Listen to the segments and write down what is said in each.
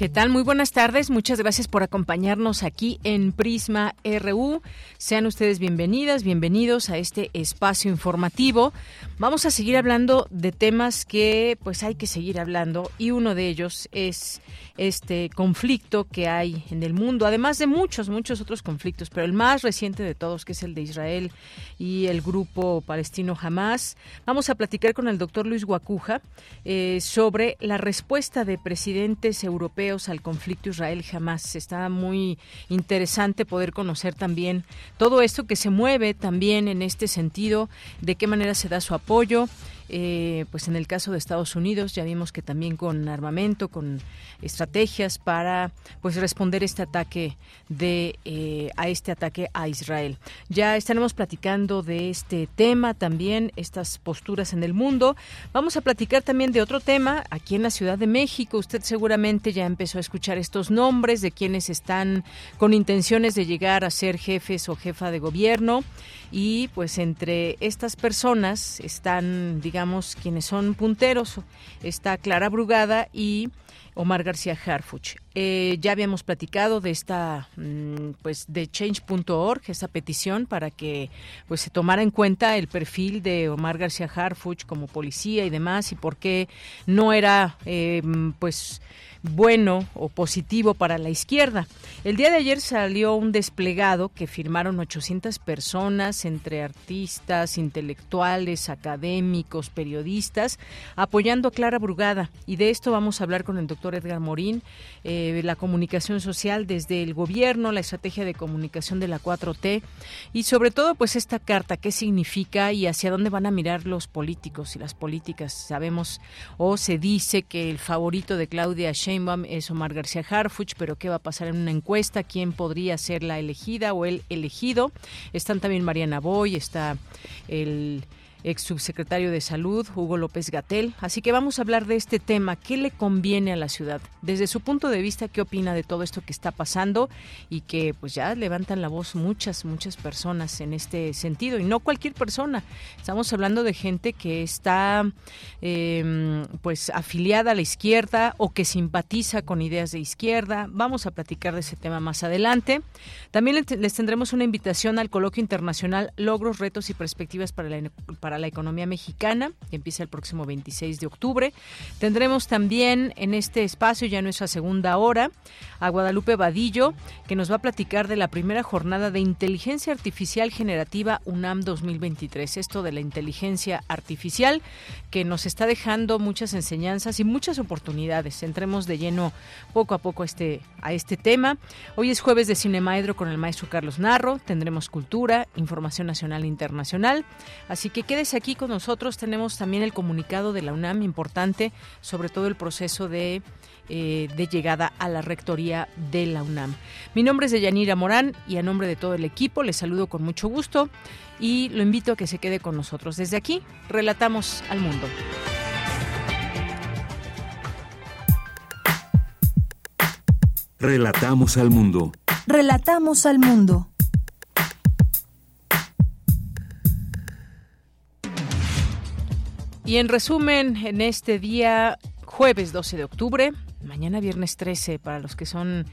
¿Qué tal? Muy buenas tardes. Muchas gracias por acompañarnos aquí en Prisma RU. Sean ustedes bienvenidas, bienvenidos a este espacio informativo. Vamos a seguir hablando de temas que pues hay que seguir hablando y uno de ellos es este conflicto que hay en el mundo, además de muchos, muchos otros conflictos, pero el más reciente de todos que es el de Israel y el grupo palestino Hamas. Vamos a platicar con el doctor Luis Guacuja eh, sobre la respuesta de presidentes europeos al conflicto Israel-Jamás. Está muy interesante poder conocer también todo esto que se mueve también en este sentido, de qué manera se da su apoyo. Eh, pues en el caso de Estados Unidos ya vimos que también con armamento, con estrategias para pues responder este ataque de eh, a este ataque a Israel. Ya estaremos platicando de este tema también, estas posturas en el mundo. Vamos a platicar también de otro tema aquí en la Ciudad de México. Usted seguramente ya empezó a escuchar estos nombres de quienes están con intenciones de llegar a ser jefes o jefa de gobierno y pues entre estas personas están digamos quienes son punteros. Está Clara Brugada y Omar García Harfuch. Eh, ya habíamos platicado de esta, mm, pues, de change.org, esa petición para que, pues, se tomara en cuenta el perfil de Omar García Harfuch como policía y demás y por qué no era, eh, pues, bueno o positivo para la izquierda. El día de ayer salió un desplegado que firmaron 800 personas, entre artistas, intelectuales, académicos, periodistas, apoyando a Clara Brugada. Y de esto vamos a hablar con el doctor Edgar Morín, eh, la comunicación social desde el gobierno, la estrategia de comunicación de la 4T y sobre todo pues esta carta, qué significa y hacia dónde van a mirar los políticos y las políticas. Sabemos o se dice que el favorito de Claudia es Omar García Harfuch, pero ¿qué va a pasar en una encuesta? ¿Quién podría ser la elegida o el elegido? Están también Mariana Boy, está el ex subsecretario de Salud, Hugo López Gatel. Así que vamos a hablar de este tema. ¿Qué le conviene a la ciudad? Desde su punto de vista, ¿qué opina de todo esto que está pasando? Y que pues ya levantan la voz muchas, muchas personas en este sentido. Y no cualquier persona. Estamos hablando de gente que está em, pues afiliada a la izquierda o que simpatiza con ideas de izquierda. Vamos a platicar de ese tema más adelante. También les tendremos una invitación al coloquio internacional Logros, Retos y Perspectivas para la, para para la economía mexicana, que empieza el próximo 26 de octubre. Tendremos también en este espacio, ya nuestra segunda hora, a Guadalupe Vadillo, que nos va a platicar de la primera jornada de inteligencia artificial generativa UNAM 2023. Esto de la inteligencia artificial que nos está dejando muchas enseñanzas y muchas oportunidades. Entremos de lleno poco a poco a este, a este tema. Hoy es jueves de Cinemaedro con el maestro Carlos Narro. Tendremos cultura, información nacional e internacional. Así que quede aquí con nosotros. Tenemos también el comunicado de la UNAM importante sobre todo el proceso de, eh, de llegada a la rectoría de la UNAM. Mi nombre es Deyanira Morán y a nombre de todo el equipo les saludo con mucho gusto y lo invito a que se quede con nosotros. Desde aquí, relatamos al mundo. Relatamos al mundo. Relatamos al mundo. Y en resumen, en este día jueves 12 de octubre, mañana viernes 13 para los que son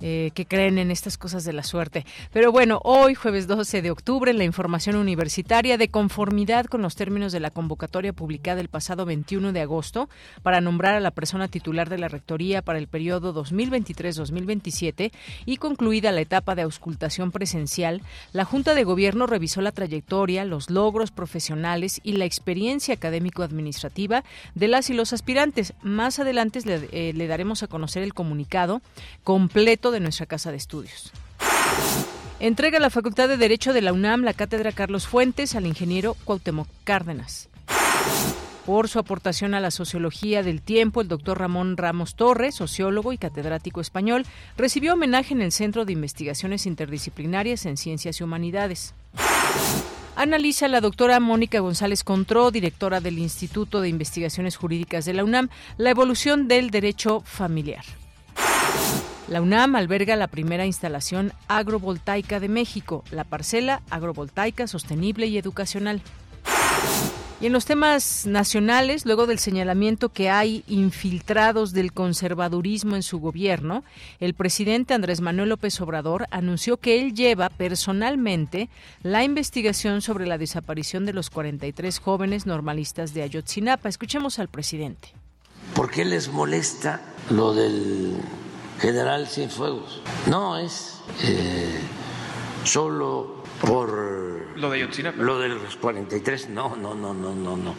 eh, que creen en estas cosas de la suerte. Pero bueno, hoy, jueves 12 de octubre, la información universitaria de conformidad con los términos de la convocatoria publicada el pasado 21 de agosto para nombrar a la persona titular de la Rectoría para el periodo 2023-2027 y concluida la etapa de auscultación presencial, la Junta de Gobierno revisó la trayectoria, los logros profesionales y la experiencia académico-administrativa de las y los aspirantes. Más adelante le, eh, le daremos a conocer el comunicado completo de nuestra casa de estudios. Entrega la Facultad de Derecho de la UNAM la cátedra Carlos Fuentes al ingeniero Cuauhtémoc Cárdenas. Por su aportación a la sociología del tiempo, el doctor Ramón Ramos Torres, sociólogo y catedrático español, recibió homenaje en el Centro de Investigaciones Interdisciplinarias en Ciencias y Humanidades. Analiza la doctora Mónica González Contró, directora del Instituto de Investigaciones Jurídicas de la UNAM, la evolución del derecho familiar. La UNAM alberga la primera instalación agrovoltaica de México, la parcela agrovoltaica sostenible y educacional. Y en los temas nacionales, luego del señalamiento que hay infiltrados del conservadurismo en su gobierno, el presidente Andrés Manuel López Obrador anunció que él lleva personalmente la investigación sobre la desaparición de los 43 jóvenes normalistas de Ayotzinapa. Escuchemos al presidente. ¿Por qué les molesta lo del general Cienfuegos. No es eh, solo por lo de Lo de los 43, no, no, no, no, no, no,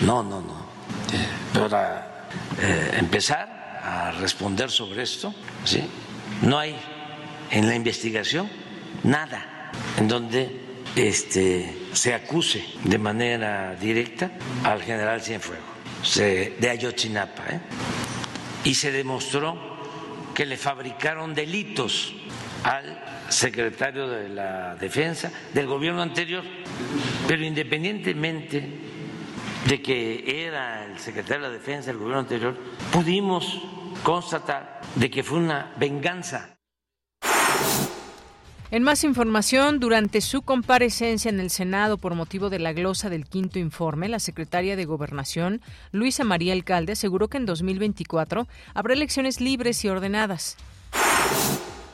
no, no, no. Eh, para eh, empezar a responder sobre esto, ¿sí? no hay en la investigación nada en donde este, se acuse de manera directa al general Cienfuegos de Ayotzinapa. Y se demostró que le fabricaron delitos al secretario de la Defensa del gobierno anterior, pero independientemente de que era el secretario de la Defensa del gobierno anterior, pudimos constatar de que fue una venganza. En más información, durante su comparecencia en el Senado por motivo de la glosa del quinto informe, la secretaria de Gobernación, Luisa María Alcalde, aseguró que en 2024 habrá elecciones libres y ordenadas.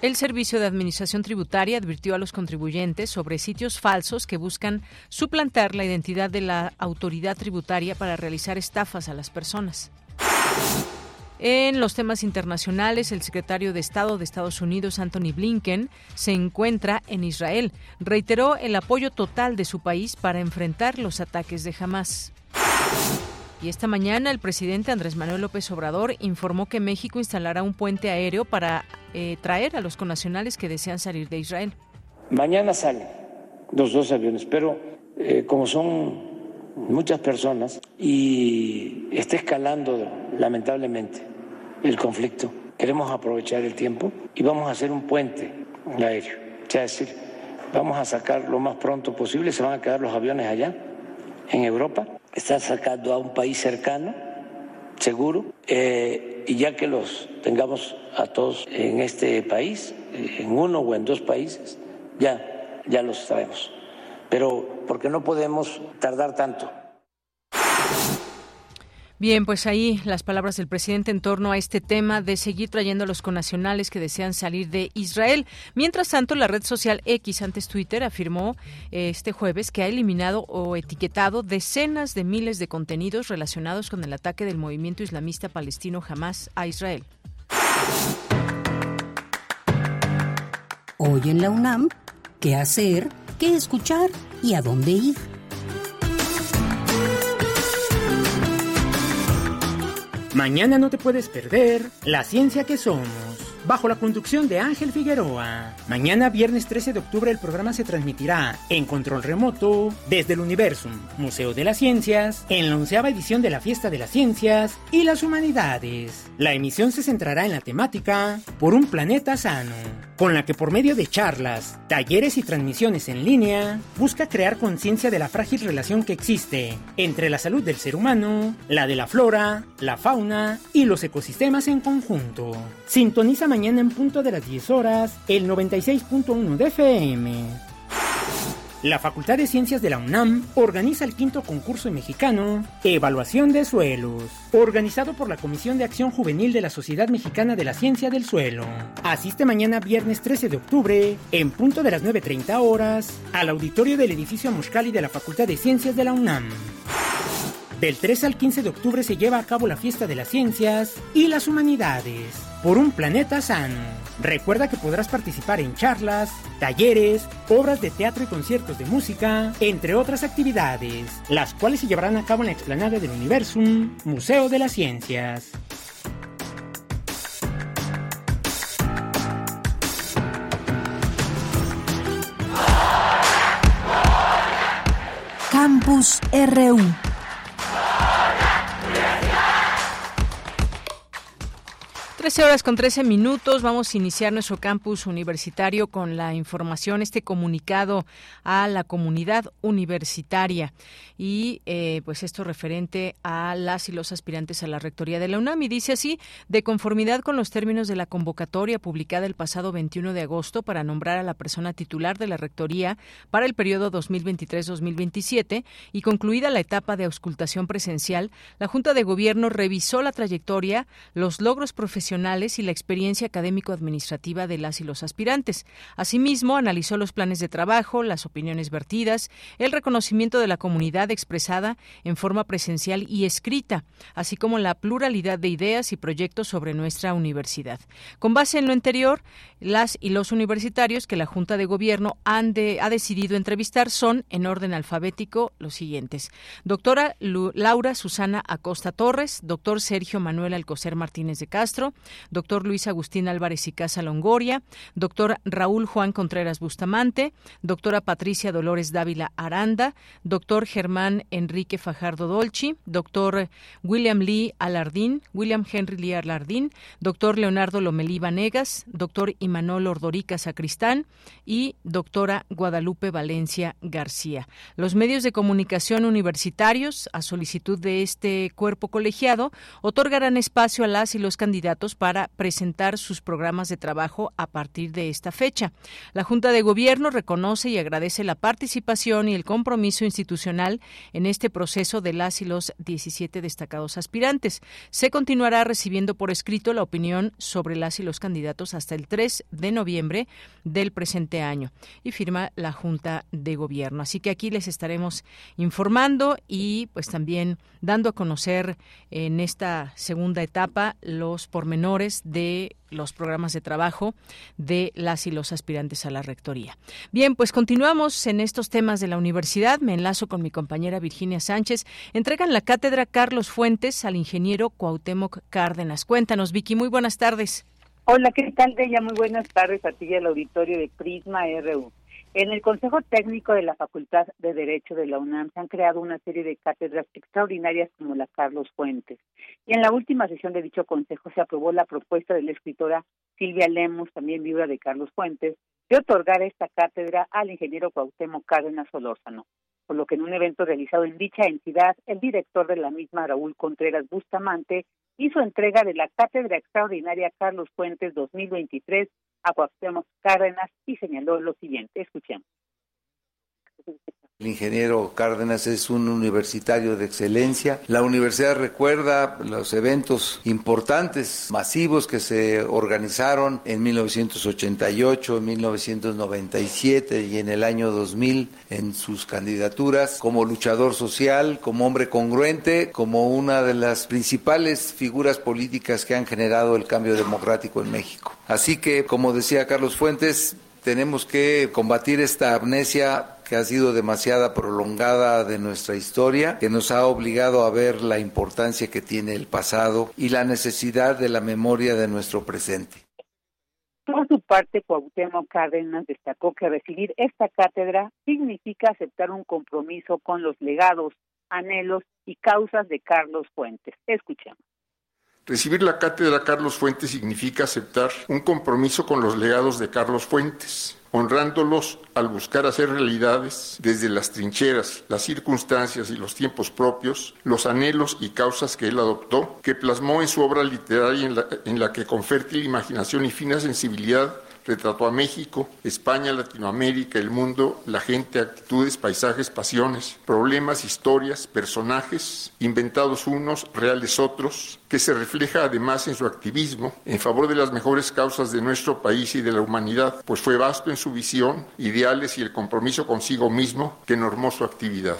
El Servicio de Administración Tributaria advirtió a los contribuyentes sobre sitios falsos que buscan suplantar la identidad de la autoridad tributaria para realizar estafas a las personas. En los temas internacionales, el secretario de Estado de Estados Unidos, Anthony Blinken, se encuentra en Israel. Reiteró el apoyo total de su país para enfrentar los ataques de Hamas. Y esta mañana el presidente Andrés Manuel López Obrador informó que México instalará un puente aéreo para eh, traer a los connacionales que desean salir de Israel. Mañana salen los dos aviones, pero eh, como son muchas personas y está escalando lamentablemente el conflicto. Queremos aprovechar el tiempo y vamos a hacer un puente aéreo. es decir, vamos a sacar lo más pronto posible, se van a quedar los aviones allá, en Europa, están sacando a un país cercano, seguro, eh, y ya que los tengamos a todos en este país, en uno o en dos países, ya, ya los traemos. Pero porque no podemos tardar tanto. Bien, pues ahí las palabras del presidente en torno a este tema de seguir trayendo a los conacionales que desean salir de Israel. Mientras tanto, la red social X, antes Twitter, afirmó eh, este jueves que ha eliminado o etiquetado decenas de miles de contenidos relacionados con el ataque del movimiento islamista palestino Hamas a Israel. Hoy en la UNAM, ¿qué hacer? ¿Qué escuchar? ¿Y a dónde ir? Mañana no te puedes perder la ciencia que somos bajo la conducción de Ángel Figueroa. Mañana, viernes 13 de octubre, el programa se transmitirá en control remoto desde el Universum, Museo de las Ciencias, en la onceava edición de la Fiesta de las Ciencias y las Humanidades. La emisión se centrará en la temática Por un planeta sano, con la que por medio de charlas, talleres y transmisiones en línea, busca crear conciencia de la frágil relación que existe entre la salud del ser humano, la de la flora, la fauna y los ecosistemas en conjunto. Sintoniza mañana en punto de las 10 horas el 96.1 de FM. La Facultad de Ciencias de la UNAM organiza el quinto concurso mexicano Evaluación de Suelos, organizado por la Comisión de Acción Juvenil de la Sociedad Mexicana de la Ciencia del Suelo. Asiste mañana viernes 13 de octubre, en punto de las 9.30 horas, al auditorio del edificio Muscali de la Facultad de Ciencias de la UNAM. Del 13 al 15 de octubre se lleva a cabo la Fiesta de las Ciencias y las Humanidades por un planeta sano. Recuerda que podrás participar en charlas, talleres, obras de teatro y conciertos de música, entre otras actividades, las cuales se llevarán a cabo en la explanada del Universum, Museo de las Ciencias. Campus RU 13 horas con 13 minutos. Vamos a iniciar nuestro campus universitario con la información, este comunicado a la comunidad universitaria y eh, pues esto referente a las y los aspirantes a la rectoría de la UNAM. Y dice así, de conformidad con los términos de la convocatoria publicada el pasado 21 de agosto para nombrar a la persona titular de la rectoría para el periodo 2023-2027 y concluida la etapa de auscultación presencial, la Junta de Gobierno revisó la trayectoria, los logros profesionales y la experiencia académico-administrativa de las y los aspirantes. Asimismo, analizó los planes de trabajo, las opiniones vertidas, el reconocimiento de la comunidad expresada en forma presencial y escrita, así como la pluralidad de ideas y proyectos sobre nuestra universidad. Con base en lo anterior, las y los universitarios que la Junta de Gobierno ha decidido entrevistar son, en orden alfabético, los siguientes. Doctora Laura Susana Acosta Torres, doctor Sergio Manuel Alcocer Martínez de Castro, doctor Luis Agustín Álvarez y Casa Longoria, doctor Raúl Juan Contreras Bustamante, doctora Patricia Dolores Dávila Aranda, doctor Germán Enrique Fajardo Dolci, doctor William Lee Alardín, William Henry Lee Alardín, doctor Leonardo Lomelí Vanegas, doctor Imanol Ordorica Sacristán y doctora Guadalupe Valencia García. Los medios de comunicación universitarios, a solicitud de este cuerpo colegiado, otorgarán espacio a las y los candidatos para presentar sus programas de trabajo a partir de esta fecha. La Junta de Gobierno reconoce y agradece la participación y el compromiso institucional en este proceso de las y los 17 destacados aspirantes. Se continuará recibiendo por escrito la opinión sobre las y los candidatos hasta el 3 de noviembre del presente año y firma la Junta de Gobierno. Así que aquí les estaremos informando y pues también dando a conocer en esta segunda etapa los pormenores de los programas de trabajo de las y los aspirantes a la rectoría. Bien, pues continuamos en estos temas de la universidad. Me enlazo con mi compañera Virginia Sánchez. Entregan la cátedra Carlos Fuentes al ingeniero Cuauhtémoc Cárdenas. Cuéntanos, Vicky, muy buenas tardes. Hola, ¿qué tal, Bella? Muy buenas tardes a ti y al auditorio de Prisma RU. En el Consejo Técnico de la Facultad de Derecho de la UNAM se han creado una serie de cátedras extraordinarias como la Carlos Fuentes. Y en la última sesión de dicho consejo se aprobó la propuesta de la escritora Silvia Lemos, también viuda de Carlos Fuentes, de otorgar esta cátedra al ingeniero Cuauhtémoc Cárdenas Solórzano por lo que en un evento realizado en dicha entidad, el director de la misma, Raúl Contreras Bustamante, hizo entrega de la Cátedra Extraordinaria Carlos Fuentes 2023 a Cuauhtémoc Cárdenas y señaló lo siguiente. Escuchemos. El ingeniero Cárdenas es un universitario de excelencia. La universidad recuerda los eventos importantes, masivos que se organizaron en 1988, en 1997 y en el año 2000 en sus candidaturas como luchador social, como hombre congruente, como una de las principales figuras políticas que han generado el cambio democrático en México. Así que, como decía Carlos Fuentes, tenemos que combatir esta amnesia que ha sido demasiada prolongada de nuestra historia, que nos ha obligado a ver la importancia que tiene el pasado y la necesidad de la memoria de nuestro presente. Por su parte, Cuauhtémoc Cárdenas destacó que recibir esta cátedra significa aceptar un compromiso con los legados, anhelos y causas de Carlos Fuentes. Escuchemos. Recibir la cátedra Carlos Fuentes significa aceptar un compromiso con los legados de Carlos Fuentes, honrándolos al buscar hacer realidades desde las trincheras, las circunstancias y los tiempos propios, los anhelos y causas que él adoptó, que plasmó en su obra literaria en la, que con fértil imaginación y fina sensibilidad Retrató a México, España, Latinoamérica, el mundo, la gente, actitudes, paisajes, pasiones, problemas, historias, personajes, inventados unos, reales otros, que se refleja además en su activismo en favor de las mejores causas de nuestro país y de la humanidad, pues fue vasto en su visión, ideales y el compromiso consigo mismo que normó su actividad.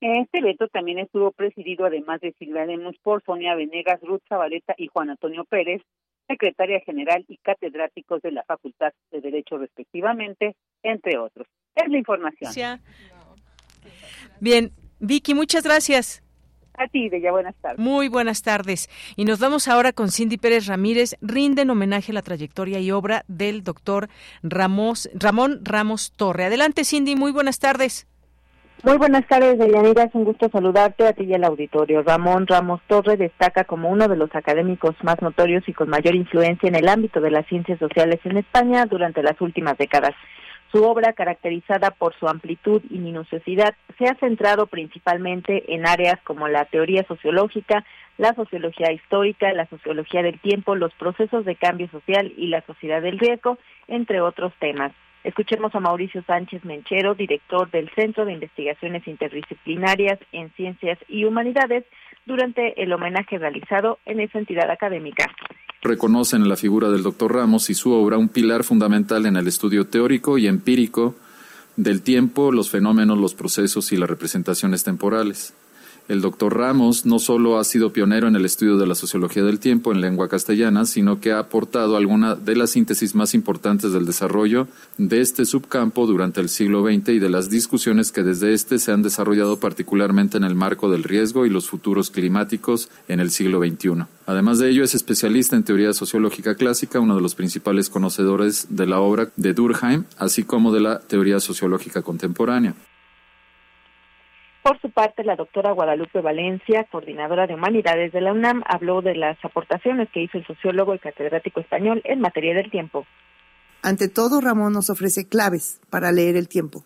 Este evento también estuvo presidido, además de Silvia Lemus, por Sonia Venegas, Ruth Zabaleta y Juan Antonio Pérez, secretaria general y catedráticos de la Facultad de Derecho respectivamente, entre otros. Es la información. Bien, Vicky, muchas gracias. A ti, Bella, buenas tardes. Muy buenas tardes. Y nos vamos ahora con Cindy Pérez Ramírez. Rinden homenaje a la trayectoria y obra del doctor Ramos, Ramón Ramos Torre. Adelante, Cindy, muy buenas tardes. Muy buenas tardes, Deyanira. Es un gusto saludarte a ti y al auditorio. Ramón Ramos Torre destaca como uno de los académicos más notorios y con mayor influencia en el ámbito de las ciencias sociales en España durante las últimas décadas. Su obra, caracterizada por su amplitud y minuciosidad, se ha centrado principalmente en áreas como la teoría sociológica, la sociología histórica, la sociología del tiempo, los procesos de cambio social y la sociedad del riesgo, entre otros temas. Escuchemos a Mauricio Sánchez Menchero, director del Centro de Investigaciones Interdisciplinarias en Ciencias y Humanidades, durante el homenaje realizado en esa entidad académica. Reconocen en la figura del doctor Ramos y su obra un pilar fundamental en el estudio teórico y empírico del tiempo, los fenómenos, los procesos y las representaciones temporales. El doctor Ramos no solo ha sido pionero en el estudio de la sociología del tiempo en lengua castellana, sino que ha aportado alguna de las síntesis más importantes del desarrollo de este subcampo durante el siglo XX y de las discusiones que desde este se han desarrollado particularmente en el marco del riesgo y los futuros climáticos en el siglo XXI. Además de ello, es especialista en teoría sociológica clásica, uno de los principales conocedores de la obra de Durkheim, así como de la teoría sociológica contemporánea. Por su parte, la doctora Guadalupe Valencia, coordinadora de humanidades de la UNAM, habló de las aportaciones que hizo el sociólogo y catedrático español en materia del tiempo. Ante todo, Ramón nos ofrece claves para leer el tiempo.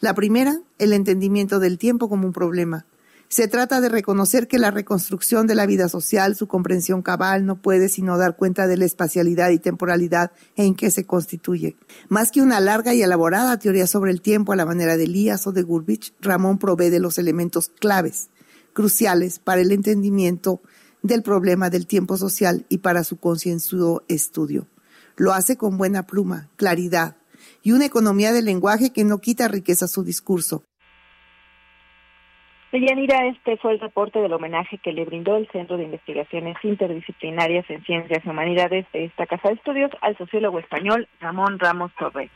La primera, el entendimiento del tiempo como un problema, se trata de reconocer que la reconstrucción de la vida social, su comprensión cabal, no puede sino dar cuenta de la espacialidad y temporalidad en que se constituye. Más que una larga y elaborada teoría sobre el tiempo a la manera de Elías o de Gurbich, Ramón provee de los elementos claves, cruciales para el entendimiento del problema del tiempo social y para su concienzudo estudio. Lo hace con buena pluma, claridad y una economía del lenguaje que no quita riqueza a su discurso, Deyanira, este fue el reporte del homenaje que le brindó el Centro de Investigaciones Interdisciplinarias en Ciencias y Humanidades de esta Casa de Estudios al sociólogo español Ramón Ramos Torres.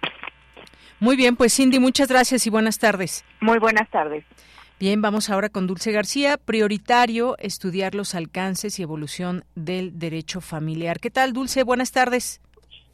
Muy bien, pues Cindy, muchas gracias y buenas tardes. Muy buenas tardes. Bien, vamos ahora con Dulce García. Prioritario estudiar los alcances y evolución del derecho familiar. ¿Qué tal, Dulce? Buenas tardes.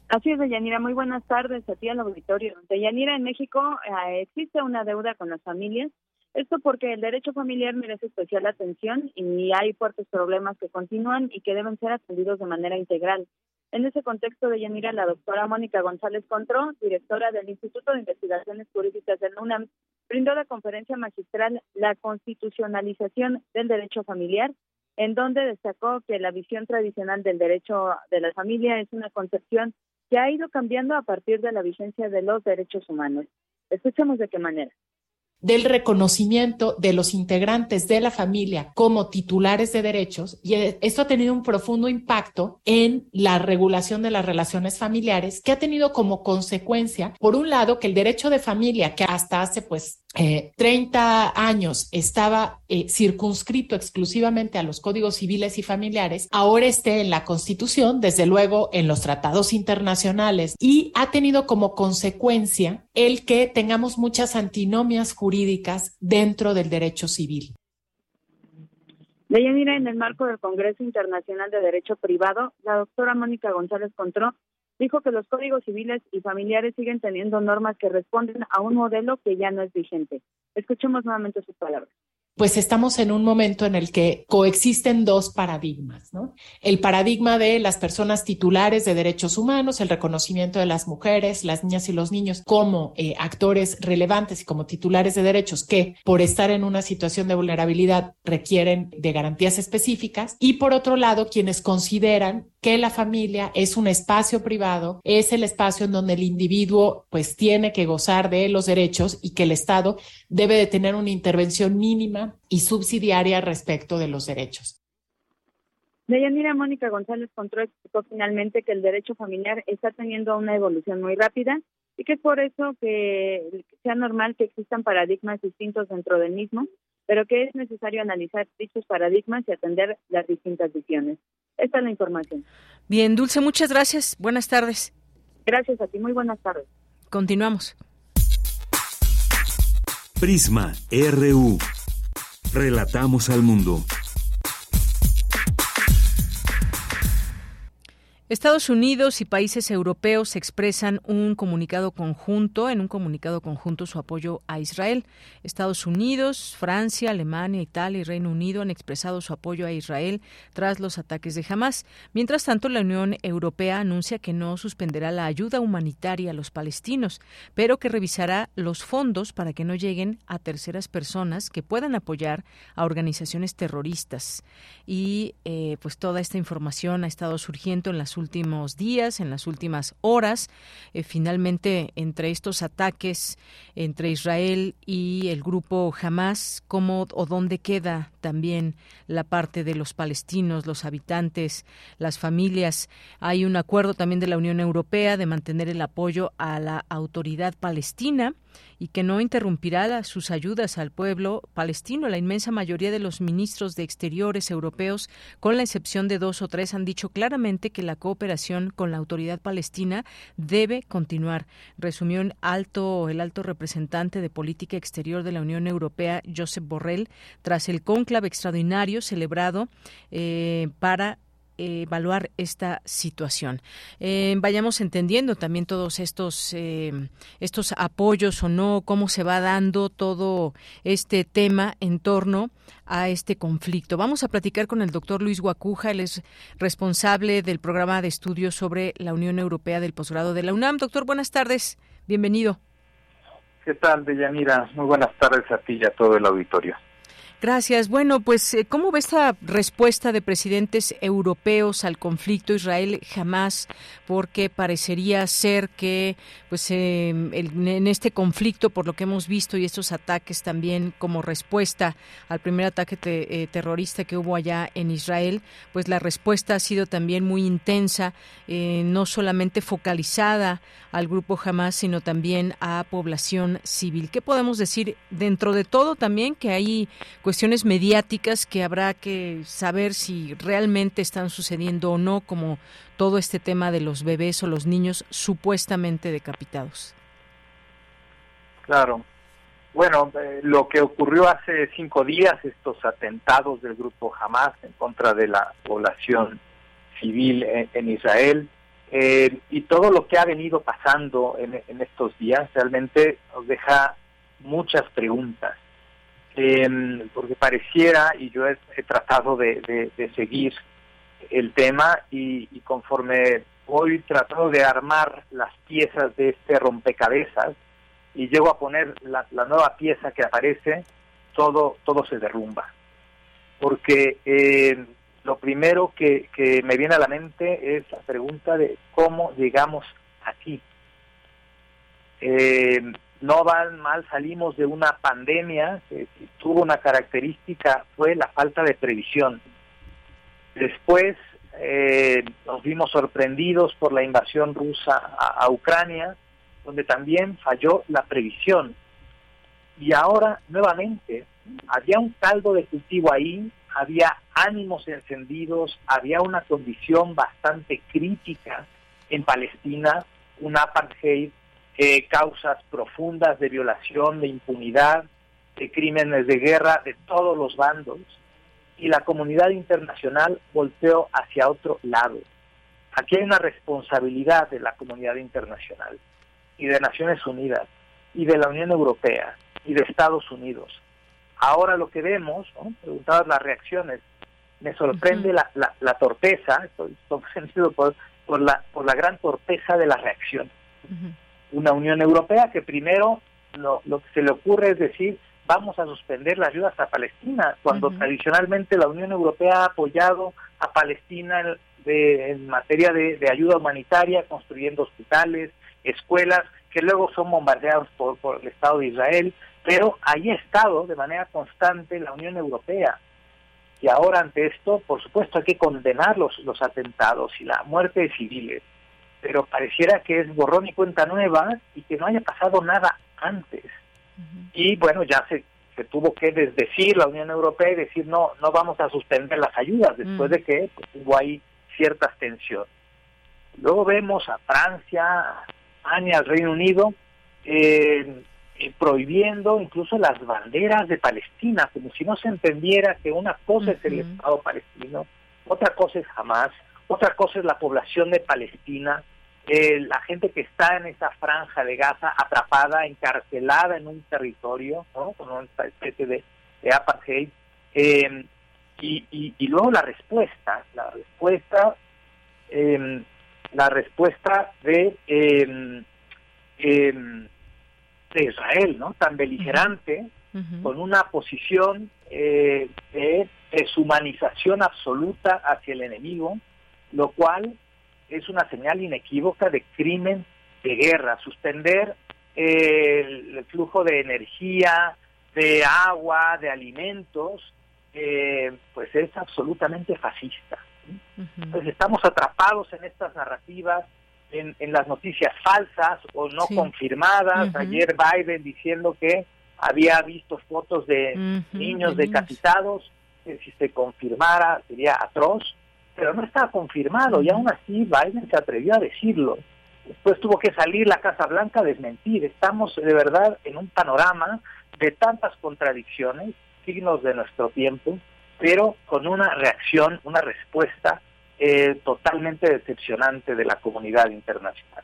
Así es, Deyanira. Muy buenas tardes a ti al auditorio. Deyanira, en México eh, existe una deuda con las familias esto porque el derecho familiar merece especial atención y hay fuertes problemas que continúan y que deben ser atendidos de manera integral. En ese contexto de Yanira, la doctora Mónica González Contró, directora del Instituto de Investigaciones Jurídicas del UNAM, brindó la conferencia magistral La constitucionalización del derecho familiar, en donde destacó que la visión tradicional del derecho de la familia es una concepción que ha ido cambiando a partir de la vigencia de los derechos humanos. Escuchemos de qué manera del reconocimiento de los integrantes de la familia como titulares de derechos y esto ha tenido un profundo impacto en la regulación de las relaciones familiares que ha tenido como consecuencia, por un lado, que el derecho de familia que hasta hace pues 30 eh, años estaba eh, circunscrito exclusivamente a los códigos civiles y familiares, ahora esté en la Constitución, desde luego en los tratados internacionales, y ha tenido como consecuencia el que tengamos muchas antinomias jurídicas dentro del derecho civil. Deyanira, en el marco del Congreso Internacional de Derecho Privado, la doctora Mónica González Contró dijo que los códigos civiles y familiares siguen teniendo normas que responden a un modelo que ya no es vigente. Escuchemos nuevamente sus palabras pues estamos en un momento en el que coexisten dos paradigmas, ¿no? El paradigma de las personas titulares de derechos humanos, el reconocimiento de las mujeres, las niñas y los niños como eh, actores relevantes y como titulares de derechos que por estar en una situación de vulnerabilidad requieren de garantías específicas y por otro lado quienes consideran que la familia es un espacio privado, es el espacio en donde el individuo pues tiene que gozar de los derechos y que el Estado debe de tener una intervención mínima y subsidiaria respecto de los derechos. Deyanira Mónica González Contró explicó finalmente que el derecho familiar está teniendo una evolución muy rápida y que es por eso que sea normal que existan paradigmas distintos dentro del mismo, pero que es necesario analizar dichos paradigmas y atender las distintas visiones. Esta es la información. Bien, Dulce, muchas gracias. Buenas tardes. Gracias a ti, muy buenas tardes. Continuamos. Prisma RU. Relatamos al mundo. Estados Unidos y países europeos expresan un comunicado conjunto, en un comunicado conjunto su apoyo a Israel. Estados Unidos, Francia, Alemania, Italia y Reino Unido han expresado su apoyo a Israel tras los ataques de Hamas. Mientras tanto, la Unión Europea anuncia que no suspenderá la ayuda humanitaria a los palestinos, pero que revisará los fondos para que no lleguen a terceras personas que puedan apoyar a organizaciones terroristas. Y eh, pues toda esta información ha estado surgiendo en las últimos días, en las últimas horas. Eh, finalmente, entre estos ataques entre Israel y el grupo Hamas, ¿cómo o dónde queda también la parte de los palestinos, los habitantes, las familias? Hay un acuerdo también de la Unión Europea de mantener el apoyo a la autoridad palestina y que no interrumpirá sus ayudas al pueblo palestino. La inmensa mayoría de los ministros de Exteriores europeos, con la excepción de dos o tres, han dicho claramente que la cooperación con la autoridad palestina debe continuar. Resumió alto, el alto representante de política exterior de la Unión Europea, Josep Borrell, tras el cónclave extraordinario celebrado eh, para evaluar esta situación. Eh, vayamos entendiendo también todos estos eh, estos apoyos o no, cómo se va dando todo este tema en torno a este conflicto. Vamos a platicar con el doctor Luis Guacuja, él es responsable del programa de estudios sobre la Unión Europea del posgrado de la UNAM. Doctor, buenas tardes, bienvenido. ¿Qué tal, Deyanira? Muy buenas tardes a ti y a todo el auditorio. Gracias. Bueno, pues, eh, ¿cómo ve esta respuesta de presidentes europeos al conflicto Israel jamás? Porque parecería ser que, pues, em, en este conflicto, por lo que hemos visto y estos ataques también como respuesta al primer ataque eh, terrorista que hubo allá en Israel, pues la respuesta ha sido también muy intensa, eh, no solamente focalizada al grupo Hamas, sino también a población civil. ¿Qué podemos decir dentro de todo también que hay cuestiones mediáticas que habrá que saber si realmente están sucediendo o no, como todo este tema de los bebés o los niños supuestamente decapitados. Claro. Bueno, eh, lo que ocurrió hace cinco días, estos atentados del grupo Hamas en contra de la población civil en, Israel, eh, y todo lo que ha venido pasando en estos días realmente nos deja muchas preguntas eh, porque pareciera, y yo he, tratado de, seguir el tema y, conforme voy tratando de armar las piezas de este rompecabezas y llego a poner la, nueva pieza que aparece, todo, todo se derrumba. Porque eh, lo primero que, que me viene a la mente es la pregunta de cómo llegamos aquí. Eh, no van mal, salimos de una pandemia que, tuvo una característica, fue la falta de previsión. Después eh, nos vimos sorprendidos por la invasión rusa a, Ucrania, donde también falló la previsión. Y ahora, nuevamente, había un caldo de cultivo ahí, había ánimos encendidos, había una condición bastante crítica en Palestina, un apartheid eh, causas profundas de violación, de impunidad, de crímenes de guerra de todos los bandos y la comunidad internacional volteó hacia otro lado. Aquí hay una responsabilidad de la comunidad internacional y de Naciones Unidas y de la Unión Europea y de Estados Unidos. Ahora lo que vemos, ¿no? preguntadas las reacciones, me sorprende la, la, torpeza, estoy, sentido por, por, la, por la gran torpeza de la reacción una Unión Europea que primero lo, que se le ocurre es decir, vamos a suspender las ayudas a Palestina, cuando tradicionalmente la Unión Europea ha apoyado a Palestina de, en materia de, ayuda humanitaria, construyendo hospitales, escuelas, que luego son bombardeados por, por el Estado de Israel, pero ahí ha estado de manera constante la Unión Europea. Y ahora ante esto, por supuesto, hay que condenar los, los atentados y la muerte de civiles, pero pareciera que es borrón y cuenta nueva y que no haya pasado nada antes. Y bueno, ya se, se tuvo que desdecir la Unión Europea y decir no, no vamos a suspender las ayudas después mm. de que pues, hubo ahí ciertas tensiones. Luego vemos a Francia, a España, al Reino Unido, eh, eh, prohibiendo incluso las banderas de Palestina, como si no se entendiera que una cosa es el Estado palestino, otra cosa es Hamas, otra cosa es la población de Palestina, eh, la gente que está en esa franja de Gaza atrapada, encarcelada en un territorio, ¿no? con una especie de, apartheid, eh, y, y, luego la respuesta, la respuesta, eh, la respuesta de, em, de Israel, ¿no? Tan beligerante, con una posición de deshumanización absoluta hacia el enemigo, lo cual es una señal inequívoca de crimen de guerra, suspender el, flujo de energía, de agua, de alimentos, eh, pues es absolutamente fascista. Entonces estamos atrapados en estas narrativas, en, las noticias falsas o no confirmadas. Ayer Biden diciendo que había visto fotos de niños. decapitados, que si se confirmara sería atroz pero no estaba confirmado y aún así Biden se atrevió a decirlo. Después tuvo que salir la Casa Blanca a desmentir. Estamos de verdad en un panorama de tantas contradicciones, signos de nuestro tiempo, pero con una reacción, una respuesta eh, totalmente decepcionante de la comunidad internacional.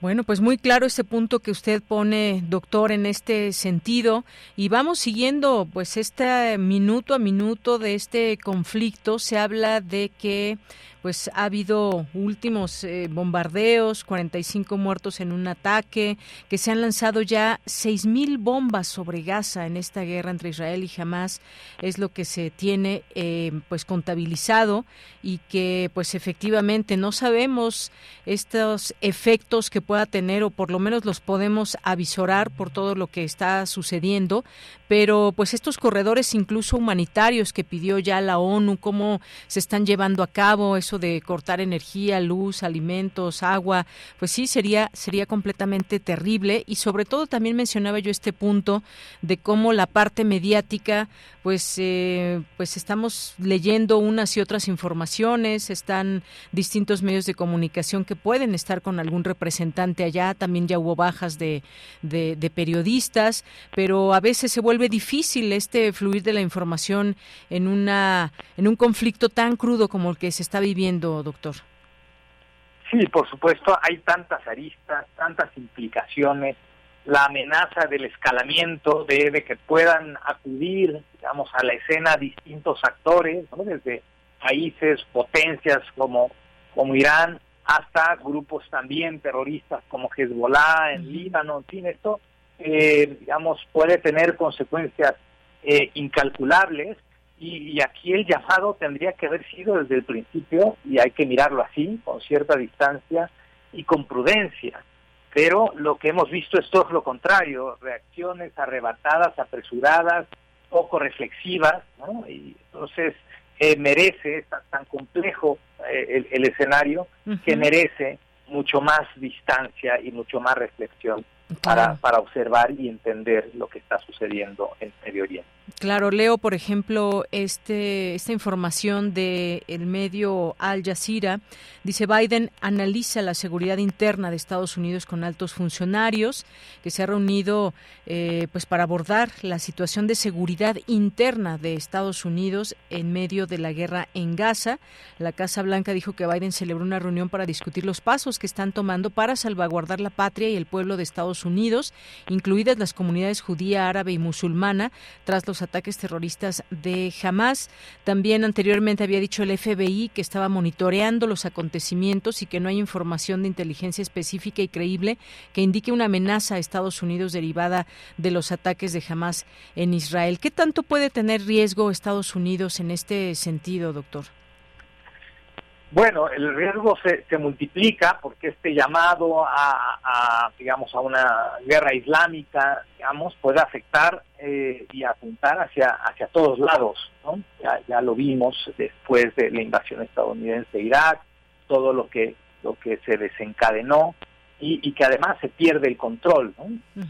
Bueno, pues muy claro ese punto que usted pone, doctor, en este sentido. Y vamos siguiendo, pues, este minuto a minuto de este conflicto. Se habla de que pues ha habido últimos eh, bombardeos, 45 muertos en un ataque, que se han lanzado ya 6.000 bombas sobre Gaza en esta guerra entre Israel y Hamas, es lo que se tiene eh, pues contabilizado y que pues efectivamente no sabemos estos efectos que pueda tener o por lo menos los podemos avisorar por todo lo que está sucediendo, pero pues estos corredores incluso humanitarios que pidió ya la ONU, cómo se están llevando a cabo, eso de cortar energía, luz, alimentos, agua, pues sí sería sería completamente terrible. Y sobre todo también mencionaba yo este punto de cómo la parte mediática pues eh, pues estamos leyendo unas y otras informaciones, están distintos medios de comunicación que pueden estar con algún representante allá, también ya hubo bajas de, de, de periodistas, pero a veces se vuelve difícil este fluir de la información en una en un conflicto tan crudo como el que se está viviendo doctor? Sí, por supuesto, hay tantas aristas, tantas implicaciones, la amenaza del escalamiento, de, que puedan acudir, digamos, a la escena distintos actores, desde países, potencias como, como Irán, hasta grupos también terroristas como Hezbollah en Líbano, en fin, esto, eh, digamos, puede tener consecuencias eh, incalculables y, aquí el llamado tendría que haber sido desde el principio, y hay que mirarlo así, con cierta distancia y con prudencia. Pero lo que hemos visto es todo lo contrario, reacciones arrebatadas, apresuradas, poco reflexivas, ¿no? Y entonces eh, merece, es tan, complejo eh, el, escenario, que merece mucho más distancia y mucho más reflexión para, para observar y entender lo que está sucediendo en Medio Oriente. Claro, leo, por ejemplo, este, esta información del el medio Al Jazeera. Dice Biden analiza la seguridad interna de Estados Unidos con altos funcionarios que se ha reunido eh, pues para abordar la situación de seguridad interna de Estados Unidos en medio de la guerra en Gaza. La Casa Blanca dijo que Biden celebró una reunión para discutir los pasos que están tomando para salvaguardar la patria y el pueblo de Estados Unidos, incluidas las comunidades judía, árabe y musulmana, tras los ataques terroristas de Hamas. También anteriormente había dicho el FBI que estaba monitoreando los acontecimientos y que no hay información de inteligencia específica y creíble que indique una amenaza a Estados Unidos derivada de los ataques de Hamas en Israel. ¿Qué tanto puede tener riesgo Estados Unidos en este sentido, doctor? Bueno, el riesgo se, se multiplica porque este llamado a, digamos, a una guerra islámica, digamos, puede afectar eh, y apuntar hacia hacia todos lados, ¿no? Ya, ya lo vimos después de la invasión estadounidense de Irak, todo lo que lo que se desencadenó y, y que además se pierde el control, ¿no?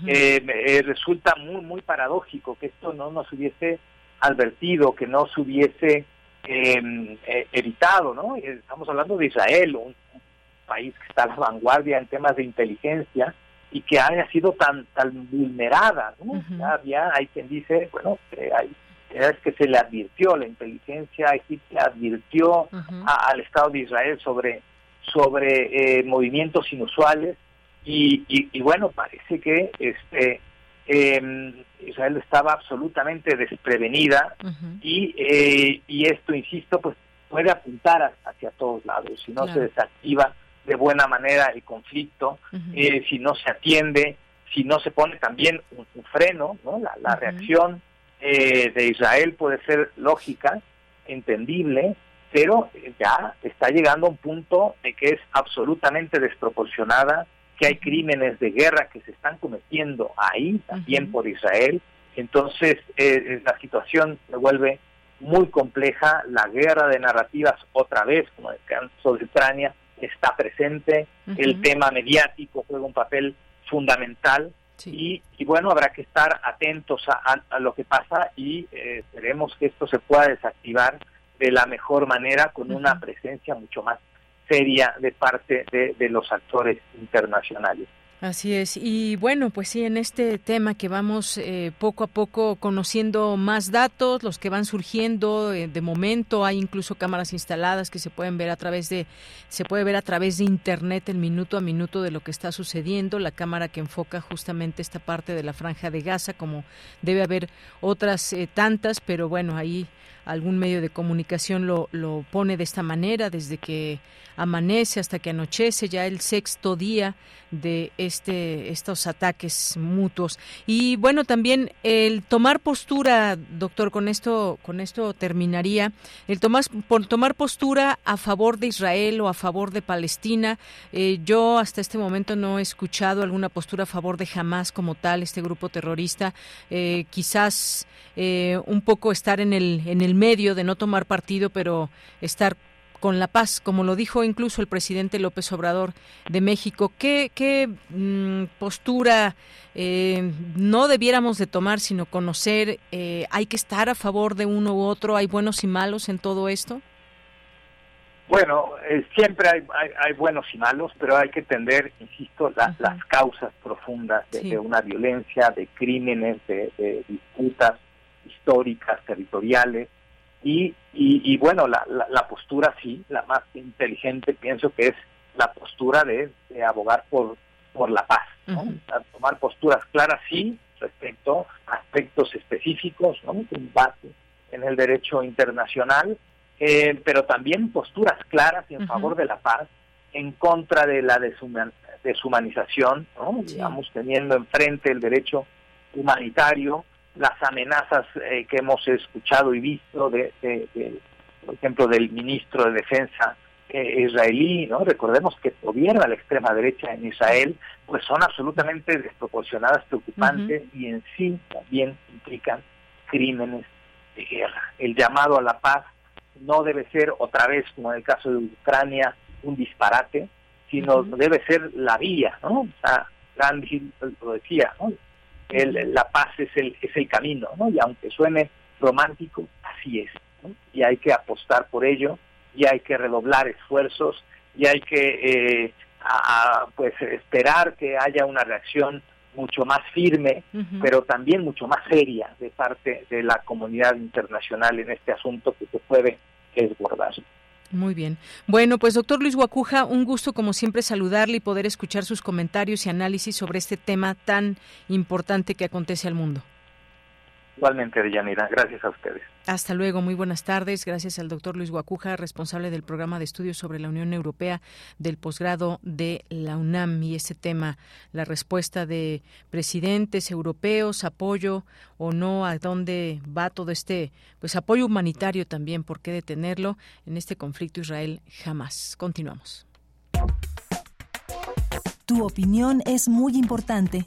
Eh, eh, resulta muy muy paradójico que esto no nos hubiese advertido, que no se hubiese eh, evitado, ¿no? Estamos hablando de Israel, un, país que está a la vanguardia en temas de inteligencia y que haya sido tan tan vulnerada, ¿no? ya hay quien dice, bueno, hay, es que se le advirtió la inteligencia egipcia advirtió al Estado de Israel sobre sobre eh, movimientos inusuales y, y, bueno parece que este eh, Israel estaba absolutamente desprevenida y, eh, y esto, insisto, pues puede apuntar hacia todos lados. Si no se desactiva de buena manera el conflicto, eh, si no se atiende, si no se pone también un, freno, ¿no? La, reacción eh, de Israel puede ser lógica, entendible, pero ya está llegando a un punto de que es absolutamente desproporcionada que hay crímenes de guerra que se están cometiendo ahí también por Israel. Entonces eh, eh, la situación se vuelve muy compleja, la guerra de narrativas otra vez, como el caso de Ucrania, está presente, el tema mediático juega un papel fundamental y, bueno, habrá que estar atentos a, lo que pasa y eh, esperemos que esto se pueda desactivar de la mejor manera con una presencia mucho más seria de parte de, los actores internacionales. Así es. Y bueno, pues sí, en este tema que vamos eh, poco a poco conociendo más datos, los que van surgiendo eh, de momento, hay incluso cámaras instaladas que se pueden ver a través de, se puede ver a través de internet el minuto a minuto de lo que está sucediendo, la cámara que enfoca justamente esta parte de la franja de Gaza, como debe haber otras eh, tantas, pero bueno, ahí algún medio de comunicación lo, lo pone de esta manera, desde que amanece hasta que anochece, ya el sexto día de este estos ataques mutuos. Y bueno, también el tomar postura, doctor, con esto con esto terminaría, el tomar por tomar postura a favor de Israel o a favor de Palestina. Eh, yo hasta este momento no he escuchado alguna postura a favor de Hamas como tal, este grupo terrorista. Eh, quizás eh, un poco estar en el en el medio de no tomar partido, pero estar con la paz, como lo dijo incluso el presidente López Obrador de México. ¿Qué, qué mm, postura eh, no debiéramos de tomar, sino conocer? Eh, ¿Hay que estar a favor de uno u otro? ¿Hay buenos y malos en todo esto? Bueno, eh, siempre hay, hay, buenos y malos, pero hay que entender, insisto, las causas profundas de, una violencia, de crímenes, de disputas históricas, territoriales, y, y, bueno, la, la, postura sí, la más inteligente pienso que es la postura de, abogar por, por la paz, tomar posturas claras sí respecto a aspectos específicos, ¿no? base en el derecho internacional, eh, pero también posturas claras en favor de la paz, en contra de la deshumanización, ¿no? digamos, teniendo enfrente el derecho humanitario, las amenazas eh, que hemos escuchado y visto de, por ejemplo del ministro de defensa eh, israelí no recordemos que gobierna la extrema derecha en Israel pues son absolutamente desproporcionadas preocupantes y en sí también implican crímenes de guerra. El llamado a la paz no debe ser otra vez como en el caso de Ucrania un disparate sino debe ser la vía no o sea, Gandhi lo decía ¿no? La paz es el, es el camino, ¿no? Y aunque suene romántico, así es, Y hay que apostar por ello, y hay que redoblar esfuerzos, y hay que eh, pues esperar que haya una reacción mucho más firme, pero también mucho más seria de parte de la comunidad internacional en este asunto que se puede desbordar. Muy bien. Bueno, pues doctor Luis Guacuja, un gusto como siempre saludarle y poder escuchar sus comentarios y análisis sobre este tema tan importante que acontece al mundo. Igualmente, Deyanira. Gracias a ustedes. Hasta luego. Muy buenas tardes. Gracias al doctor Luis Guacuja, responsable del programa de estudios sobre la Unión Europea del posgrado de la UNAM y este tema, la respuesta de presidentes europeos, apoyo o no, a dónde va todo este, pues apoyo humanitario también, por qué detenerlo en este conflicto Israel jamás. Continuamos. Tu opinión es muy importante.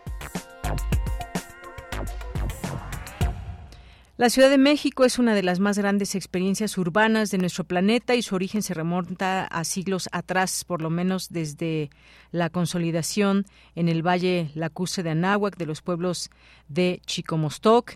La Ciudad de México es una de las más grandes experiencias urbanas de nuestro planeta y su origen se remonta a siglos atrás, por lo menos desde la consolidación en el Valle Lacuse de Anáhuac de los pueblos de Chicomostoc,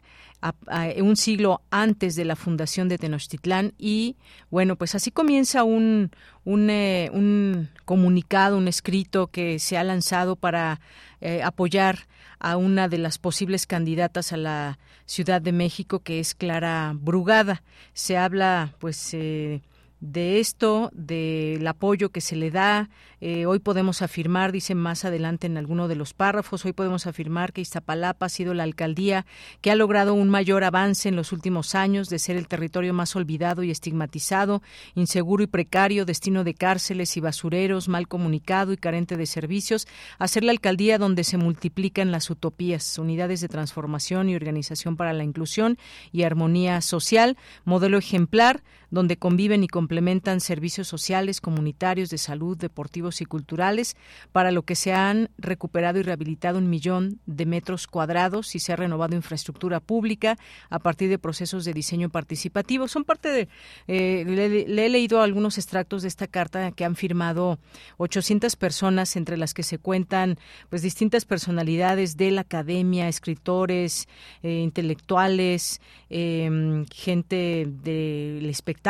un siglo antes de la fundación de Tenochtitlán y bueno, pues así comienza un, un, eh, un comunicado, un escrito que se ha lanzado para eh, apoyar a una de las posibles candidatas a la Ciudad de México, que es Clara Brugada. Se habla, pues, eh, de esto, del apoyo que se le da. Eh, hoy podemos afirmar, dice más adelante en alguno de los párrafos, hoy podemos afirmar que Iztapalapa ha sido la alcaldía que ha logrado un mayor avance en los últimos años de ser el territorio más olvidado y estigmatizado, inseguro y precario, destino de cárceles y basureros, mal comunicado y carente de servicios, a ser la alcaldía donde se multiplican las utopías, unidades de transformación y organización para la inclusión y armonía social, modelo ejemplar donde conviven y complementan servicios sociales, comunitarios, de salud, deportivos y culturales, para lo que se han recuperado y rehabilitado un millón de metros cuadrados y se ha renovado infraestructura pública a partir de procesos de diseño participativo. Son parte de, eh, le, he leído algunos extractos de esta carta que han firmado 800 personas, entre las que se cuentan pues distintas personalidades de la academia, escritores, eh, intelectuales, eh, gente del espectáculo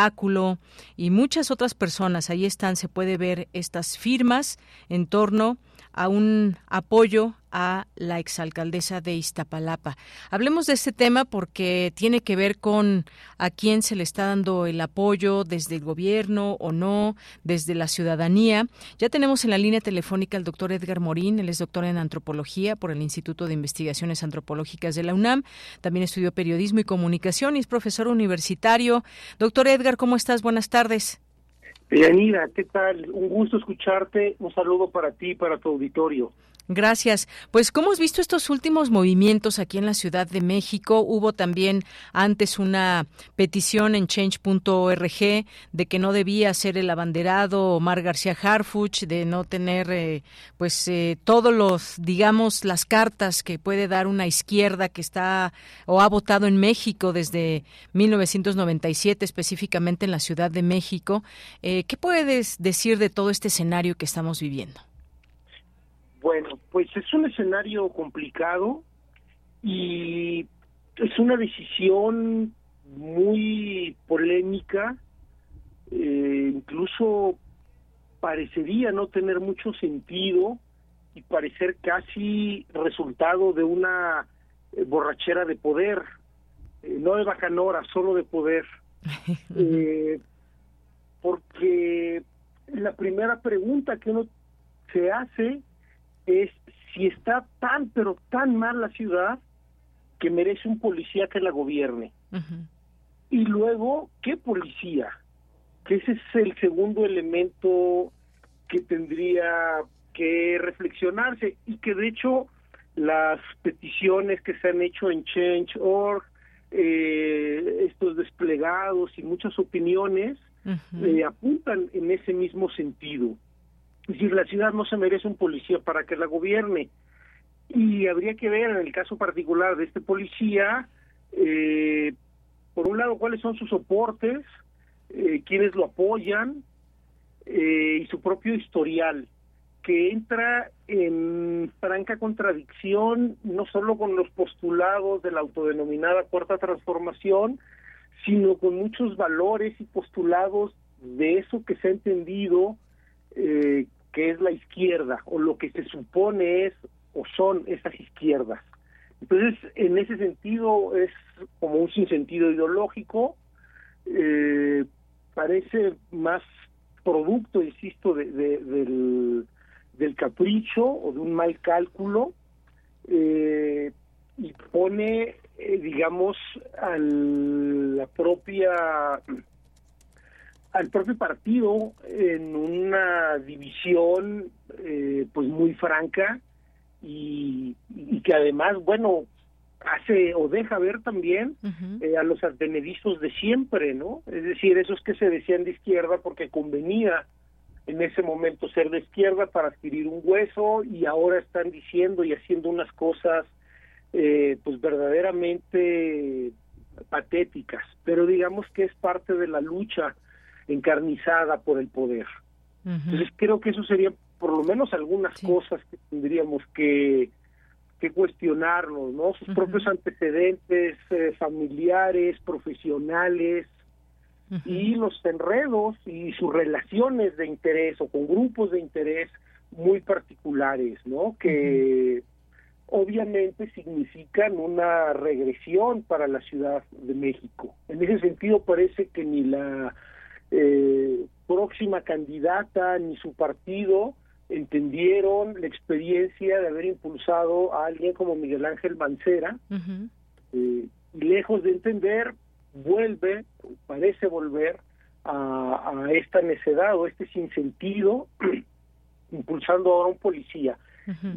y muchas otras personas. Ahí están, se puede ver estas firmas en torno un apoyo a la exalcaldesa de Iztapalapa. Hablemos de este tema porque tiene que ver con a quién se le está dando el apoyo desde el gobierno o no, desde la ciudadanía. Ya tenemos en la línea telefónica al doctor Edgar Morín, él es doctor en antropología por el Instituto de Investigaciones Antropológicas de la UNAM. También estudió periodismo y comunicación y es profesor universitario. Doctor Edgar, ¿cómo estás? Buenas tardes. Yanira, ¿qué tal? Un gusto escucharte. Un saludo para ti y para tu auditorio. Gracias. Pues, ¿cómo has visto estos últimos movimientos aquí en la Ciudad de México? Hubo también antes una petición en change.org de que no debía ser el abanderado Omar García Harfuch, de no tener, eh, pues, eh, todos los, digamos, las cartas que puede dar una izquierda que está o ha votado en México desde 1997, específicamente en la Ciudad de México. Eh, ¿Qué puedes decir de todo este escenario que estamos viviendo? Bueno, pues es un escenario complicado y es una decisión muy polémica, eh, incluso parecería no tener mucho sentido y parecer casi resultado de una eh, borrachera de poder, eh, no de bacanora, solo de poder. porque la primera pregunta que uno se hace es si está tan, pero tan mal la ciudad que merece un policía que la gobierne. Y luego, ¿qué policía? Que ese es el segundo elemento que tendría que reflexionarse y que de hecho las peticiones que se han hecho en Change.org, eh, estos desplegados y muchas opiniones eh, apuntan en ese mismo sentido. Es decir, la ciudad no se merece un policía para que la gobierne. Y habría que ver en el caso particular de este policía, eh, por un lado, cuáles son sus soportes, eh, quiénes lo apoyan eh, y su propio historial, que entra en franca contradicción no solo con los postulados de la autodenominada cuarta transformación, sino con muchos valores y postulados de eso que se ha entendido eh, que es la izquierda o lo que se supone es o son esas izquierdas. Entonces, en ese sentido es como un sinsentido ideológico, eh, parece más producto, insisto, de, del, del capricho o de un mal cálculo eh, y pone, eh, digamos, al la propia al propio partido en una división eh, pues muy franca y, y, que además bueno hace o deja ver también eh, a los advenedizos de siempre no es decir esos que se decían de izquierda porque convenía en ese momento ser de izquierda para adquirir un hueso y ahora están diciendo y haciendo unas cosas eh, pues verdaderamente patéticas, pero digamos que es parte de la lucha encarnizada por el poder. Entonces creo que eso sería por lo menos algunas cosas que tendríamos que, que cuestionarnos, ¿no? Sus propios antecedentes eh, familiares, profesionales, y los enredos y sus relaciones de interés o con grupos de interés muy particulares, ¿no? Que obviamente significan una regresión para la Ciudad de México. En ese sentido parece que ni la eh, próxima candidata ni su partido entendieron la experiencia de haber impulsado a alguien como Miguel Ángel Mancera, eh, y lejos de entender, vuelve, parece volver a, a esta necedad o este sinsentido, impulsando ahora a un policía.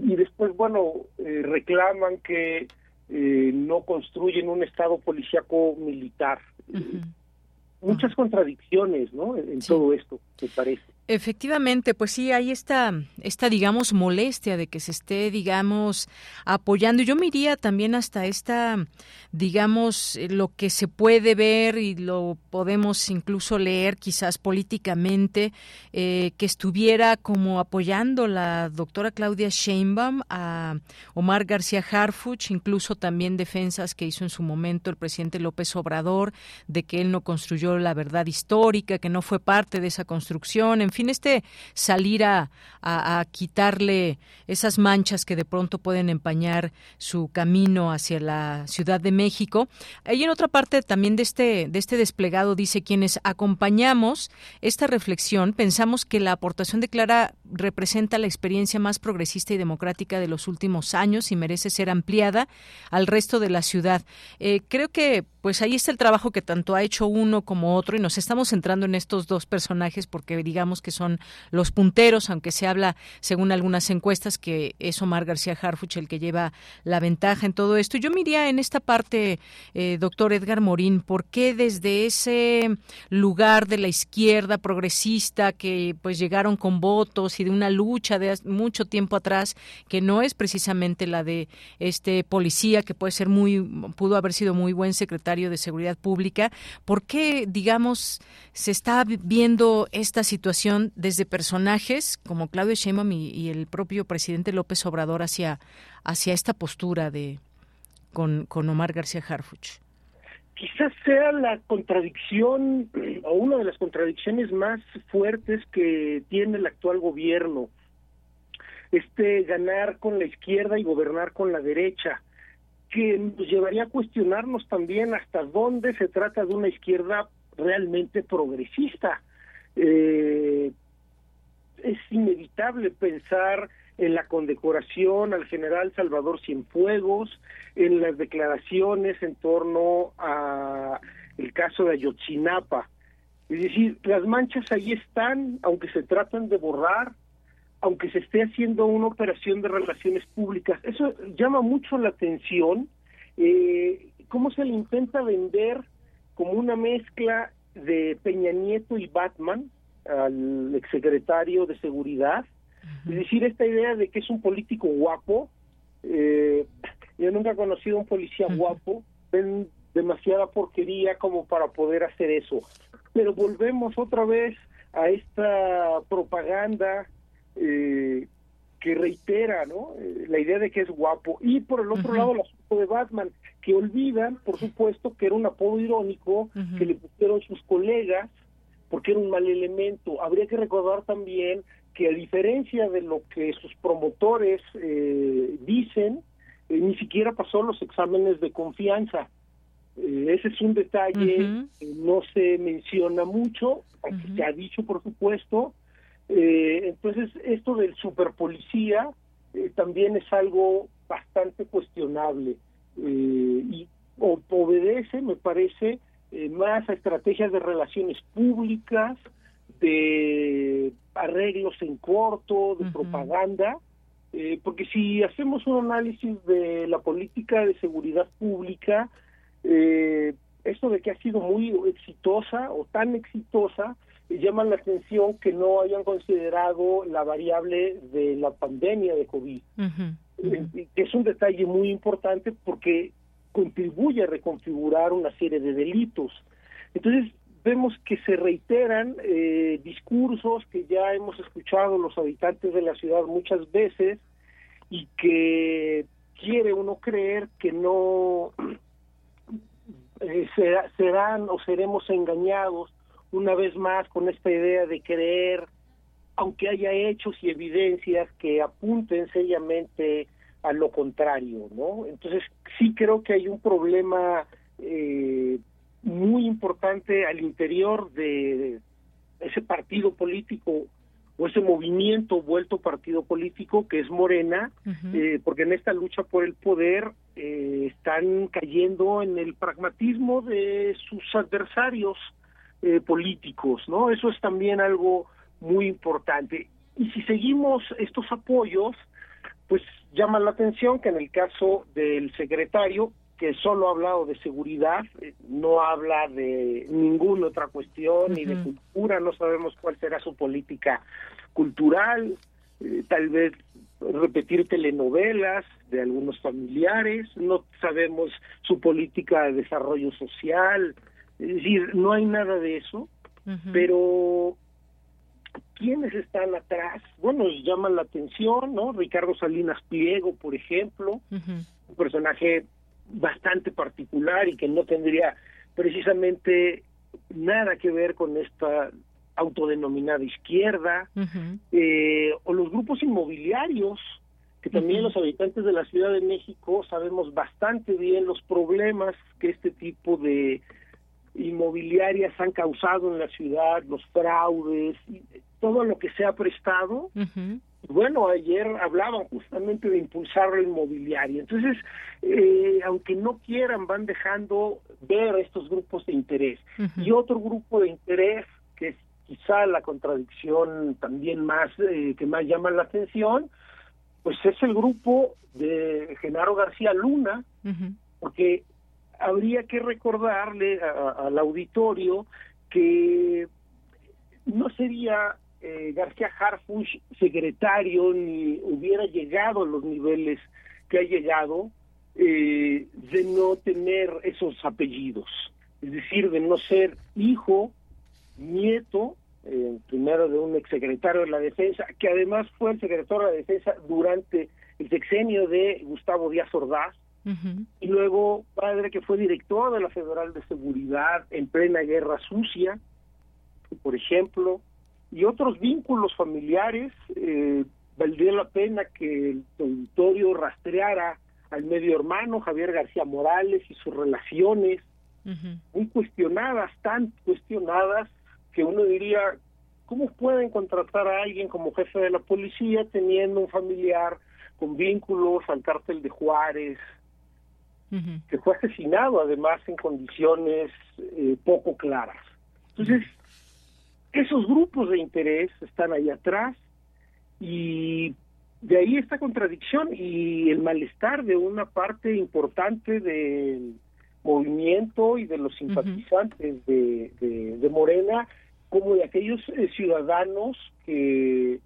Y después, bueno, eh, reclaman que eh, no construyen un Estado policíaco militar. Muchas contradicciones, ¿no? En todo esto, me parece. Efectivamente, pues sí, hay esta, esta, digamos, molestia de que se esté, digamos, apoyando. Yo me también hasta esta, digamos, eh, lo que se puede ver y lo podemos incluso leer quizás políticamente, eh, que estuviera como apoyando la doctora Claudia Sheinbaum a Omar García Harfuch, incluso también defensas que hizo en su momento el presidente López Obrador, de que él no construyó la verdad histórica, que no fue parte de esa construcción, en fin, este salir a, a, quitarle esas manchas que de pronto pueden empañar su camino hacia la Ciudad de México. Y en otra parte también de este, de este desplegado dice quienes acompañamos esta reflexión, pensamos que la aportación de Clara representa la experiencia más progresista y democrática de los últimos años y merece ser ampliada al resto de la ciudad. Eh, creo que pues ahí está el trabajo que tanto ha hecho uno como otro y nos estamos centrando en estos dos personajes porque digamos que son los punteros, aunque se habla, según algunas encuestas, que es Omar García Harfuch el que lleva la ventaja en todo esto. Yo miraría en esta parte, eh, doctor Edgar Morín, ¿por qué desde ese lugar de la izquierda progresista que pues llegaron con votos y de una lucha de mucho tiempo atrás, que no es precisamente la de este policía, que puede ser muy, pudo haber sido muy buen secretario de Seguridad Pública. ¿Por qué, digamos, se está viendo esta situación desde personajes como Claudio Sheinbaum y, el propio presidente López Obrador hacia, hacia esta postura de con, con Omar García Harfuch? Quizás sea la contradicción o una de las contradicciones más fuertes que tiene el actual gobierno. Este ganar con la izquierda y gobernar con la derecha que nos llevaría a cuestionarnos también hasta dónde se trata de una izquierda realmente progresista. Eh, es inevitable pensar en la condecoración al general Salvador Cienfuegos, en las declaraciones en torno a el caso de Ayotzinapa. Es decir, las manchas ahí están, aunque se tratan de borrar, aunque se esté haciendo una operación de relaciones públicas. Eso llama mucho la atención, eh, cómo se le intenta vender como una mezcla de Peña Nieto y Batman al exsecretario de Seguridad. Es decir, esta idea de que es un político guapo. Eh, yo nunca he conocido a un policía guapo. Ven demasiada porquería como para poder hacer eso. Pero volvemos otra vez a esta propaganda eh, que reitera ¿no? Eh, la idea de que es guapo. Y por el otro lado, el asunto de Batman, que olvidan, por supuesto, que era un apodo irónico que le pusieron sus colegas porque era un mal elemento. Habría que recordar también que a diferencia de lo que sus promotores eh, dicen, ni siquiera pasó los exámenes de confianza. ese es un detalle que no se menciona mucho, aunque se ha dicho, por supuesto, Eh, entonces, esto del superpolicía eh, también es algo bastante cuestionable eh, y obedece, me parece, más a estrategias de relaciones públicas, de arreglos en corto, de propaganda, porque si hacemos un análisis de la política de seguridad pública, esto de que ha sido muy exitosa o tan exitosa, llama la atención que no hayan considerado la variable de la pandemia de COVID, que es un detalle muy importante porque contribuye a reconfigurar una serie de delitos. Entonces, vemos que se reiteran eh, discursos que ya hemos escuchado los habitantes de la ciudad muchas veces y que quiere uno creer que no eh, serán o seremos engañados una vez más con esta idea de creer, aunque haya hechos y evidencias que apunten seriamente a lo contrario, ¿no? Entonces sí creo que hay un problema eh, muy importante al interior de ese partido político o ese movimiento vuelto partido político que es Morena, eh, porque en esta lucha por el poder eh, están cayendo en el pragmatismo de sus adversarios eh, políticos, ¿no? Eso es también algo muy importante. Y si seguimos estos apoyos, pues llama la atención que en el caso del secretario, que solo ha hablado de seguridad, no habla de ninguna otra cuestión, ni de cultura, no sabemos cuál será su política cultural, eh, tal vez repetir telenovelas de algunos familiares, no sabemos su política de desarrollo social, es decir, no hay nada de eso, pero ¿quiénes están atrás? Bueno, llaman la atención, ¿no? Ricardo Salinas Pliego, por ejemplo, un personaje bastante particular y que no tendría precisamente nada que ver con esta autodenominada izquierda, eh, o los grupos inmobiliarios, que también los habitantes de la Ciudad de México sabemos bastante bien los problemas que este tipo de inmobiliarias han causado en la ciudad, los fraudes, todo lo que se ha prestado. Bueno, ayer hablaban justamente de impulsar la inmobiliaria. Entonces, eh, aunque no quieran, van dejando ver estos grupos de interés. Y otro grupo de interés que es quizá la contradicción también más eh, que más llama la atención, pues es el grupo de Genaro García Luna, porque habría que recordarle al auditorio que no sería eh, García Harfuch secretario ni hubiera llegado a los niveles que ha llegado eh, de no tener esos apellidos, es decir, de no ser hijo nieto, eh, primero de un exsecretario de la Defensa, que además fue el secretario de la Defensa durante el sexenio de Gustavo Díaz Ordaz, y luego padre que fue director de la Federal de Seguridad en plena guerra sucia, por ejemplo, y otros vínculos familiares, eh, valdría la pena que el auditorio rastreara al medio hermano Javier García Morales y sus relaciones, muy cuestionadas, tan cuestionadas, que uno diría, ¿cómo pueden contratar a alguien como jefe de la policía teniendo un familiar con vínculos al cártel de Juárez, que fue asesinado además en condiciones eh, poco claras? Entonces, esos grupos de interés están ahí atrás y de ahí esta contradicción y el malestar de una parte importante del movimiento y de los simpatizantes de, de Morena como de aquellos eh, ciudadanos que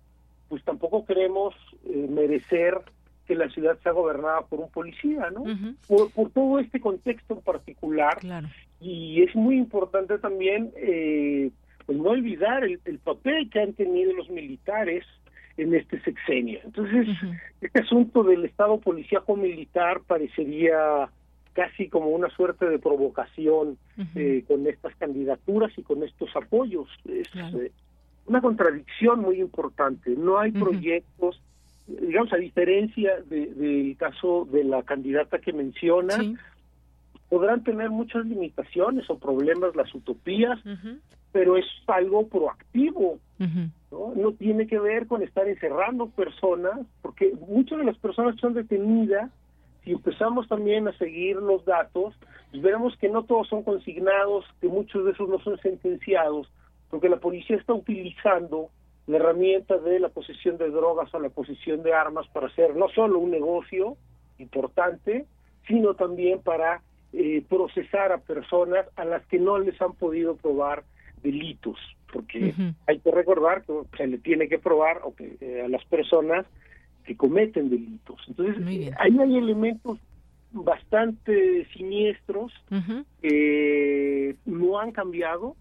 pues tampoco queremos eh, merecer que la ciudad sea gobernada por un policía, ¿no? por, todo este contexto en particular. Y es muy importante también eh, pues no olvidar el, papel que han tenido los militares en este sexenio. Entonces, este asunto del Estado policíaco militar parecería casi como una suerte de provocación eh, con estas candidaturas y con estos apoyos. Es eh, una contradicción muy importante. No hay proyectos, digamos, a diferencia del caso de la candidata que menciona, podrán tener muchas limitaciones o problemas las utopías, pero es algo proactivo. ¿no? no tiene que ver con estar encerrando personas, porque muchas de las personas son detenidas, si empezamos también a seguir los datos, pues veremos que no todos son consignados, que muchos de esos no son sentenciados, porque la policía está utilizando la herramienta de la posesión de drogas o la posesión de armas para hacer no solo un negocio importante, sino también para eh, procesar a personas a las que no les han podido probar delitos, porque hay que recordar que se le tiene que probar o que, eh, a las personas que cometen delitos. Entonces, ahí hay elementos bastante siniestros que no han cambiado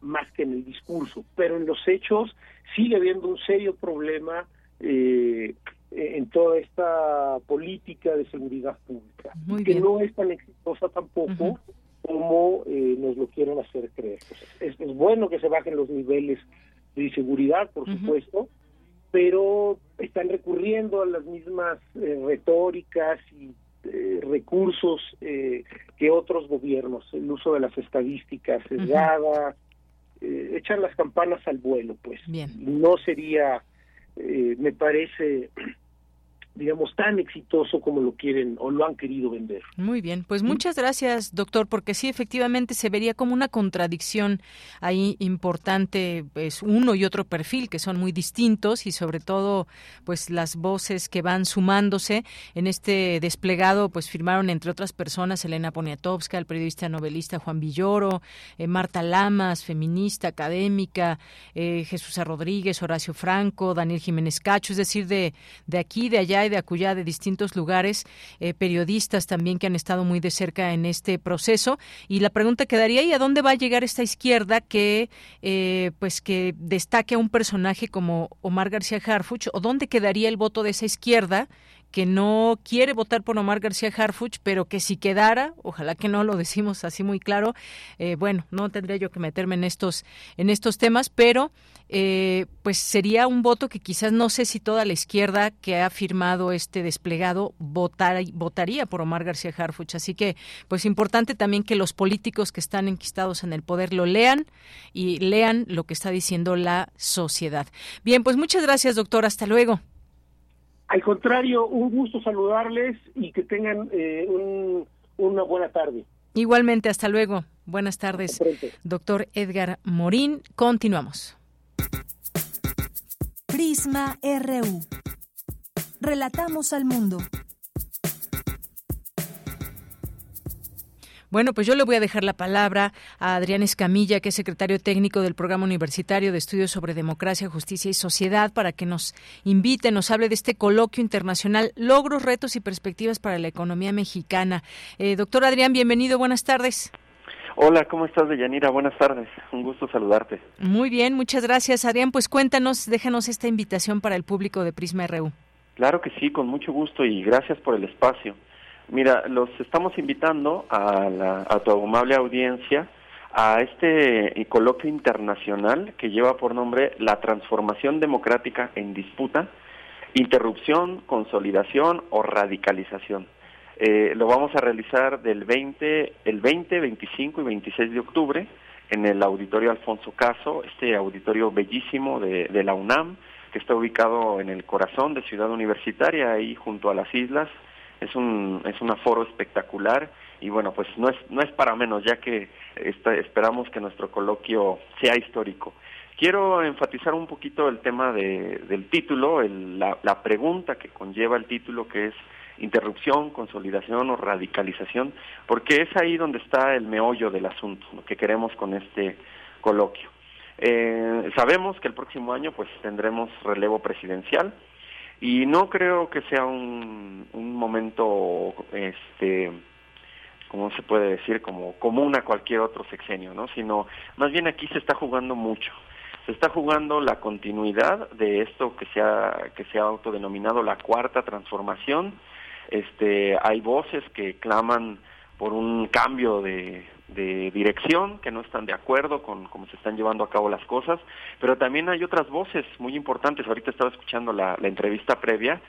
más que en el discurso, pero en los hechos sigue habiendo un serio problema eh, en toda esta política de seguridad pública, que no es tan exitosa tampoco como eh, nos lo quieren hacer creer. es, bueno que se bajen los niveles de inseguridad, por supuesto, pero están recurriendo a las mismas eh, retóricas y eh, recursos que otros gobiernos, el uso de las estadísticas sesgadas, echan las campanas al vuelo, pues. No sería, me parece, digamos, tan exitoso como lo quieren o lo han querido vender. Muy bien, pues muchas gracias, doctor, porque sí, efectivamente se vería como una contradicción ahí importante, pues uno y otro perfil que son muy distintos y sobre todo, pues las voces que van sumándose. En este desplegado, pues firmaron entre otras personas Elena Poniatowska, el periodista novelista Juan Villoro, eh, Marta Lamas, feminista, académica, eh, Jesús Rodríguez, Horacio Franco, Daniel Jiménez Cacho, es decir, de, de aquí, de allá de Acullá, de distintos lugares, eh, periodistas también que han estado muy de cerca en este proceso. Y la pregunta quedaría, ¿y a dónde va a llegar esta izquierda que, eh, pues, que destaque a un personaje como Omar García Harfuch? ¿O dónde quedaría el voto de esa izquierda que no quiere votar por Omar García Harfuch, pero que si quedara, ojalá que no lo decimos así muy claro, eh, bueno, no tendría yo que meterme en estos, en estos temas, pero eh, pues sería un voto que quizás no sé si toda la izquierda que ha firmado este desplegado votar, votaría por Omar García Harfuch. Así que, pues importante también que los políticos que están enquistados en el poder lo lean y lean lo que está diciendo la sociedad. Bien, pues muchas gracias, doctor. Hasta luego. Al contrario, un gusto saludarles y que tengan eh, una buena tarde. Igualmente, hasta luego. Buenas tardes, doctor Edgar Morín. Continuamos. Prisma RU. Relatamos al mundo. Bueno, pues yo le voy a dejar la palabra a Adrián Escamilla, que es secretario técnico del Programa Universitario de Estudios sobre Democracia, Justicia y Sociedad, para que nos invite, nos hable de este coloquio internacional, logros, retos y perspectivas para la economía mexicana. Eh, doctor Adrián, bienvenido, buenas tardes. Hola, ¿cómo estás, Deyanira? Buenas tardes, un gusto saludarte. Muy bien, muchas gracias, Adrián. Pues cuéntanos, déjanos esta invitación para el público de Prisma RU. Claro que sí, con mucho gusto y gracias por el espacio. Mira, los estamos invitando a, la, a tu amable audiencia a este coloquio internacional que lleva por nombre La transformación democrática en disputa, interrupción, consolidación o radicalización. Eh, lo vamos a realizar del 20, el 20, 25 y 26 de octubre en el auditorio Alfonso Caso, este auditorio bellísimo de la UNAM, que está ubicado en el corazón de Ciudad Universitaria, ahí junto a las islas, es un, es un aforo espectacular y bueno, pues no es, no es para menos, ya que esperamos que nuestro coloquio sea histórico. Quiero enfatizar un poquito el tema de, del título, la, la pregunta que conlleva el título, que es interrupción, consolidación o radicalización, porque es ahí donde está el meollo del asunto, lo que queremos con este coloquio. Eh, sabemos que el próximo año pues tendremos relevo presidencial, y no creo que sea un, un momento este como se puede decir como común a cualquier otro sexenio no sino más bien aquí se está jugando mucho. Se está jugando la continuidad de esto que se ha que se ha autodenominado la cuarta transformación. Este hay voces que claman por un cambio de, de dirección, que no están de acuerdo con cómo se están llevando a cabo las cosas, pero también hay otras voces muy importantes. Ahorita estaba escuchando la, entrevista previa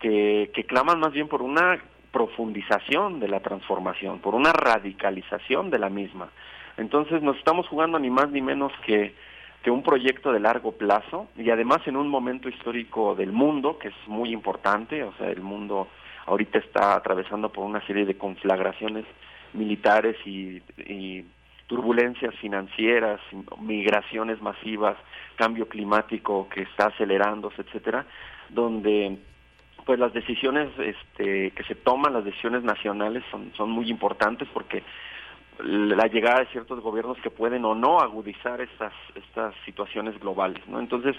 que, que claman más bien por una profundización de la transformación, por una radicalización de la misma. Entonces nos estamos jugando ni más ni menos que que un proyecto de largo plazo y además en un momento histórico del mundo que es muy importante, o sea, el mundo ahorita está atravesando por una serie de conflagraciones militares y, turbulencias financieras, migraciones masivas, cambio climático que está acelerándose, etcétera, donde pues las decisiones este, que se toman, las decisiones nacionales son, son muy importantes porque la llegada de ciertos gobiernos que pueden o no agudizar estas estas situaciones globales, ¿no? Entonces,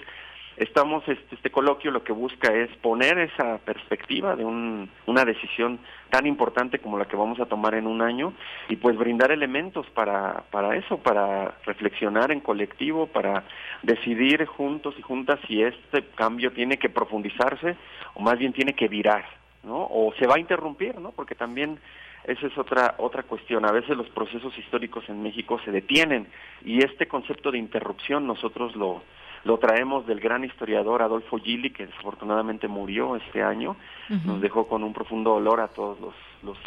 estamos este, este coloquio lo que busca es poner esa perspectiva de un, una decisión tan importante como la que vamos a tomar en un año y pues brindar elementos para para eso, para reflexionar en colectivo, para decidir juntos y juntas si este cambio tiene que profundizarse o más bien tiene que virar, ¿no? O se va a interrumpir, ¿no? Porque también esa es otra otra cuestión. A veces los procesos históricos en México se detienen y este concepto de interrupción nosotros lo lo traemos del gran historiador Adolfo Gili, que desafortunadamente murió este año. Nos dejó con un profundo dolor a todos los, los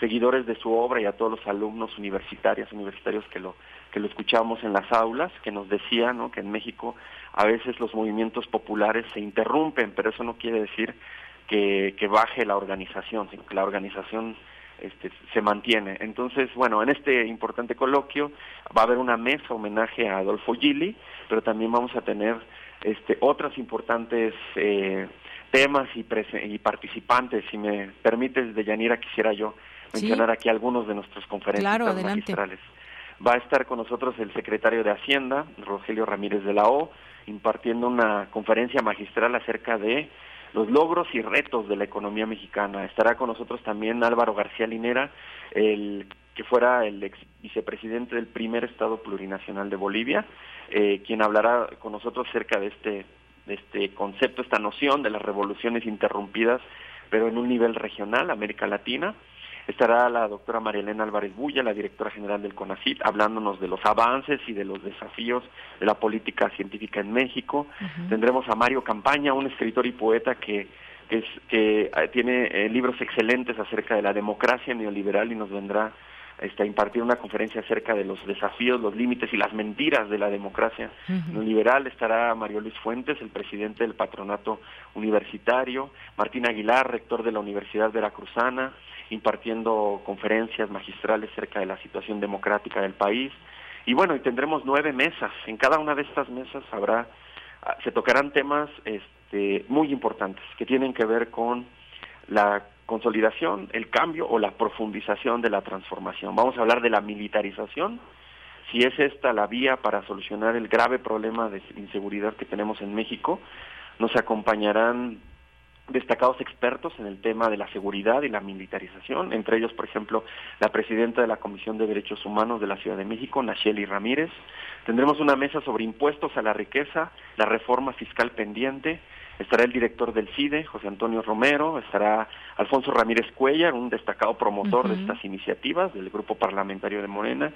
seguidores de su obra y a todos los alumnos universitarios, universitarios que lo que lo escuchábamos en las aulas, que nos decía ¿no? que en México a veces los movimientos populares se interrumpen, pero eso no quiere decir que, que baje la organización, sino que la organización este, se mantiene. Entonces, bueno, en este importante coloquio va a haber una mesa homenaje a Adolfo Gili, pero también vamos a tener este, otras importantes eh, temas y, y participantes. Si me permites, Deyanira, quisiera yo mencionar aquí algunos de nuestros conferenciantes magistrales. Va a estar con nosotros el secretario de Hacienda, Rogelio Ramírez de la O, impartiendo una conferencia magistral acerca de los logros y retos de la economía mexicana. Estará con nosotros también Álvaro García Linera, el que fuera el ex vicepresidente del primer Estado plurinacional de Bolivia, eh, quien hablará con nosotros acerca de este, de este concepto, esta noción de las revoluciones interrumpidas, pero en un nivel regional, América Latina. Estará la doctora María Elena Álvarez Bulla, la directora general del CONACIT, hablándonos de los avances y de los desafíos de la política científica en México. Tendremos a Mario Campaña, un escritor y poeta que, es, que eh, tiene eh, libros excelentes acerca de la democracia neoliberal y nos vendrá este, a impartir una conferencia acerca de los desafíos, los límites y las mentiras de la democracia neoliberal. Estará Mario Luis Fuentes, el presidente del patronato universitario, Martín Aguilar, rector de la Universidad Veracruzana, impartiendo conferencias magistrales acerca de la situación democrática del país. Y bueno, y tendremos nueve mesas. En cada una de estas mesas habrá, ah, se tocarán temas este, muy importantes que tienen que ver con la consolidación, el cambio o la profundización de la transformación. Vamos a hablar de la militarización, si es esta la vía para solucionar el grave problema de inseguridad que tenemos en México. Nos acompañarán destacados expertos en el tema de la seguridad y la militarización, entre ellos, por ejemplo, la presidenta de la Comisión de Derechos Humanos de la Ciudad de México, Nacheli Ramírez. Tendremos una mesa sobre impuestos a la riqueza, la reforma fiscal pendiente. Estará el director del CIDE, José Antonio Romero, estará Alfonso Ramírez Cuellar, un destacado promotor de estas iniciativas del Grupo Parlamentario de Morena.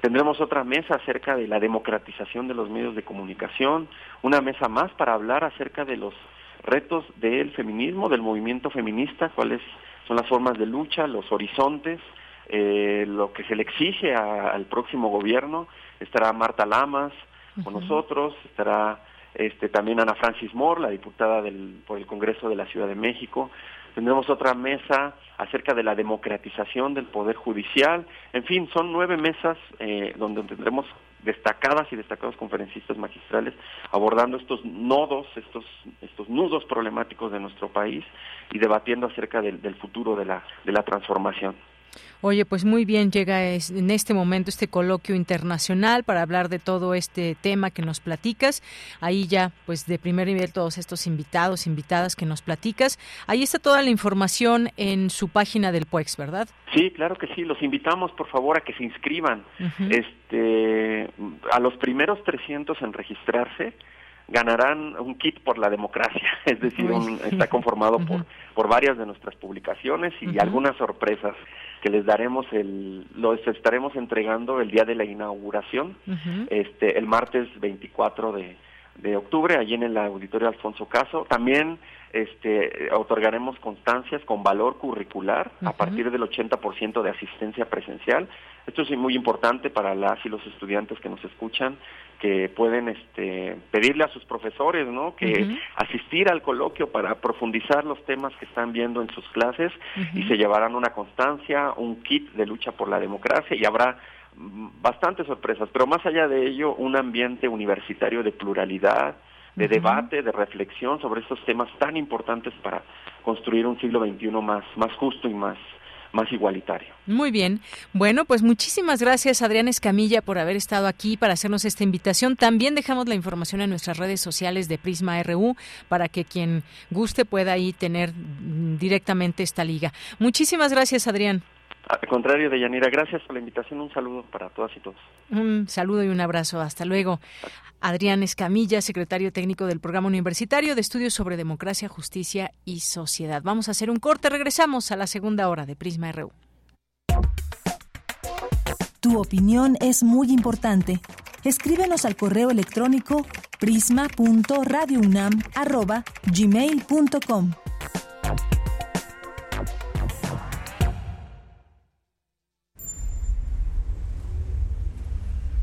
Tendremos otra mesa acerca de la democratización de los medios de comunicación, una mesa más para hablar acerca de los retos del feminismo, del movimiento feminista, cuáles son las formas de lucha, los horizontes, eh, lo que se le exige al próximo gobierno. Estará Marta Lamas con nosotros, estará este, también Ana Francis Moore, la diputada del, por el Congreso de la Ciudad de México. Tendremos otra mesa acerca de la democratización del Poder Judicial. En fin, son nueve mesas eh, donde tendremos destacadas y destacados conferencistas magistrales abordando estos nodos, estos, estos nudos problemáticos de nuestro país y debatiendo acerca del, del futuro de la, de la transformación. Oye, pues muy bien, llega en este momento este coloquio internacional para hablar de todo este tema que nos platicas. Ahí ya, pues de primer nivel, todos estos invitados, invitadas que nos platicas. Ahí está toda la información en su página del PUEX, ¿verdad? Sí, claro que sí. Los invitamos, por favor, a que se inscriban. Este, a los primeros 300 en registrarse ganarán un kit por la democracia, es decir, está conformado por, por varias de nuestras publicaciones y algunas sorpresas que les daremos el los estaremos entregando el día de la inauguración, este el martes 24 de, de octubre allí en el auditorio Alfonso Caso. También este otorgaremos constancias con valor curricular a partir del 80% de asistencia presencial. Esto es muy importante para las y los estudiantes que nos escuchan, que pueden este, pedirle a sus profesores, ¿no? Que asistir al coloquio para profundizar los temas que están viendo en sus clases y se llevarán una constancia, un kit de lucha por la democracia y habrá mm, bastantes sorpresas, pero más allá de ello, un ambiente universitario de pluralidad, de debate, de reflexión sobre estos temas tan importantes para construir un siglo XXI más, más justo y más más igualitario. Muy bien. Bueno, pues muchísimas gracias Adrián Escamilla por haber estado aquí para hacernos esta invitación. También dejamos la información en nuestras redes sociales de Prisma RU para que quien guste pueda ahí tener directamente esta liga. Muchísimas gracias Adrián. Al contrario, Deyanira, gracias por la invitación. Un saludo para todas y todos. Un saludo y un abrazo. Hasta luego. Adrián Escamilla, secretario técnico del Programa Universitario de Estudios sobre Democracia, Justicia y Sociedad. Vamos a hacer un corte. Regresamos a la segunda hora de Prisma RU. Tu opinión es muy importante. Escríbenos al correo electrónico prisma.radiounam@gmail.com.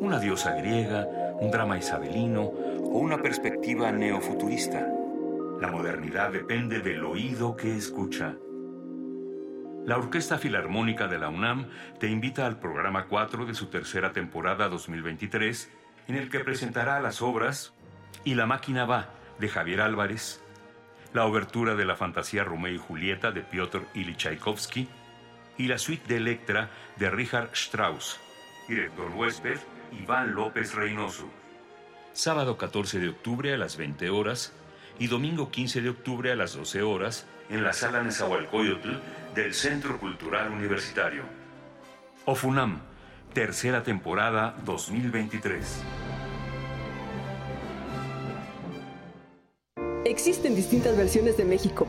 Una diosa griega, un drama isabelino o una perspectiva neofuturista. La modernidad depende del oído que escucha. La Orquesta Filarmónica de la UNAM te invita al programa 4 de su tercera temporada 2023, en el que presentará las obras Y la máquina va de Javier Álvarez, la obertura de la fantasía Romeo y Julieta de Piotr Ilyich Tchaikovsky y la suite de Electra de Richard Strauss. Director huésped Iván López Reynoso. Sábado 14 de octubre a las 20 horas y domingo 15 de octubre a las 12 horas en la sala Nezahualcóyotl del Centro Cultural Universitario. OFUNAM, tercera temporada 2023. Existen distintas versiones de México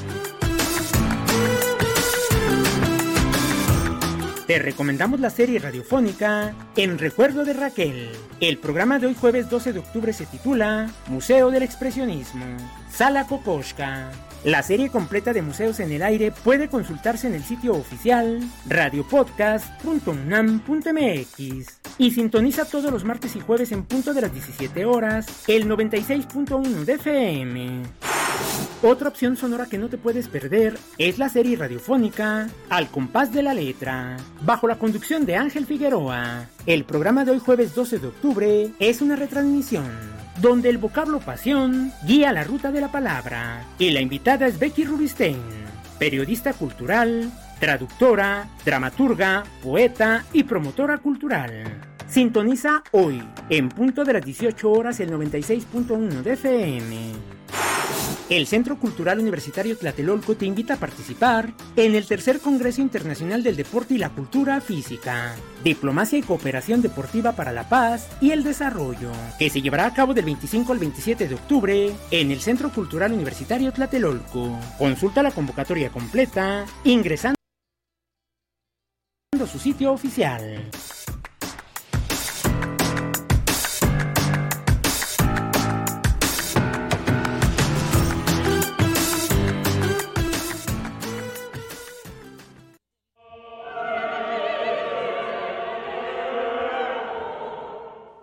Te recomendamos la serie radiofónica En Recuerdo de Raquel. El programa de hoy jueves 12 de octubre se titula Museo del Expresionismo, Sala Kokoschka. La serie completa de Museos en el Aire puede consultarse en el sitio oficial radiopodcast.unam.mx y sintoniza todos los martes y jueves en punto de las 17 horas el 96.1 de FM. Otra opción sonora que no te puedes perder es la serie radiofónica Al compás de la letra, bajo la conducción de Ángel Figueroa. El programa de hoy jueves 12 de octubre es una retransmisión donde el vocablo pasión guía la ruta de la palabra y la invitada es Becky Rubistein, periodista cultural, traductora, dramaturga, poeta y promotora cultural. Sintoniza hoy, en punto de las 18 horas, el 96.1 de FM. El Centro Cultural Universitario Tlatelolco te invita a participar en el tercer Congreso Internacional del Deporte y la Cultura Física, Diplomacia y Cooperación Deportiva para la Paz y el Desarrollo, que se llevará a cabo del 25 al 27 de octubre en el Centro Cultural Universitario Tlatelolco. Consulta la convocatoria completa ingresando a su sitio oficial.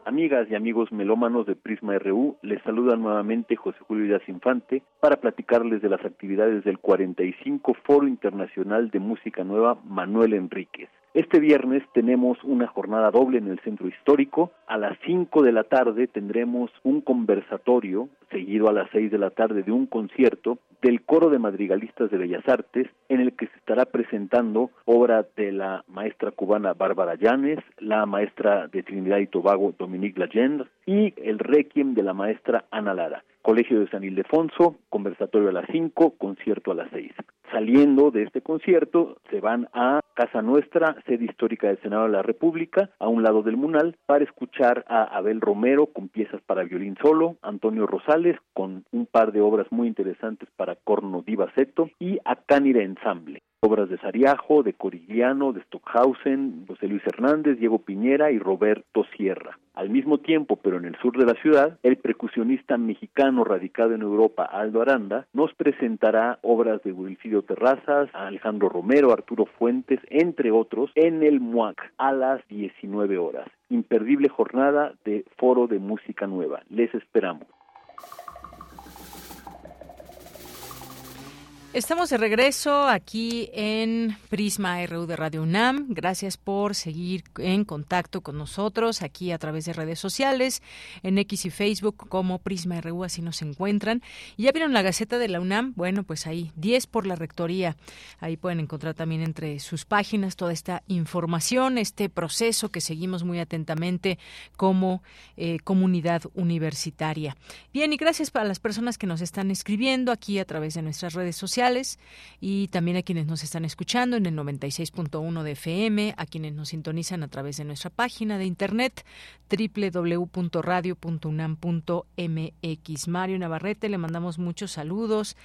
Amigas y amigos melómanos de Prisma RU, les saluda nuevamente José Julio Díaz Infante para platicarles de las actividades del 45 Foro Internacional de Música Nueva Manuel Enríquez. Este viernes tenemos una jornada doble en el centro histórico. A las 5 de la tarde tendremos un conversatorio, seguido a las 6 de la tarde de un concierto del Coro de Madrigalistas de Bellas Artes, en el que se estará presentando obra de la maestra cubana Bárbara Llanes, la maestra de Trinidad y Tobago Dominique Lagendre y el requiem de la maestra Ana Lara. Colegio de San Ildefonso, conversatorio a las 5, concierto a las 6. Saliendo de este concierto, se van a Casa Nuestra, sede histórica del Senado de la República, a un lado del Munal, para escuchar a Abel Romero con piezas para violín solo, Antonio Rosales con un par de obras muy interesantes para corno divaceto y a Cánira Ensamble obras de Sariajo, de Corigliano, de Stockhausen, José Luis Hernández, Diego Piñera y Roberto Sierra. Al mismo tiempo, pero en el sur de la ciudad, el percusionista mexicano radicado en Europa, Aldo Aranda, nos presentará obras de Wilfrido Terrazas, Alejandro Romero, Arturo Fuentes, entre otros, en el MUAC a las 19 horas. Imperdible jornada de Foro de Música Nueva. Les esperamos. Estamos de regreso aquí en Prisma RU de Radio UNAM. Gracias por seguir en contacto con nosotros aquí a través de redes sociales, en X y Facebook como Prisma RU, así nos encuentran. Y ya vieron la Gaceta de la UNAM, bueno, pues ahí 10 por la Rectoría. Ahí pueden encontrar también entre sus páginas toda esta información, este proceso que seguimos muy atentamente como eh, comunidad universitaria. Bien, y gracias para las personas que nos están escribiendo aquí a través de nuestras redes sociales y también a quienes nos están escuchando en el 96.1 de FM, a quienes nos sintonizan a través de nuestra página de internet www.radio.unam.mx. Mario Navarrete, le mandamos muchos saludos.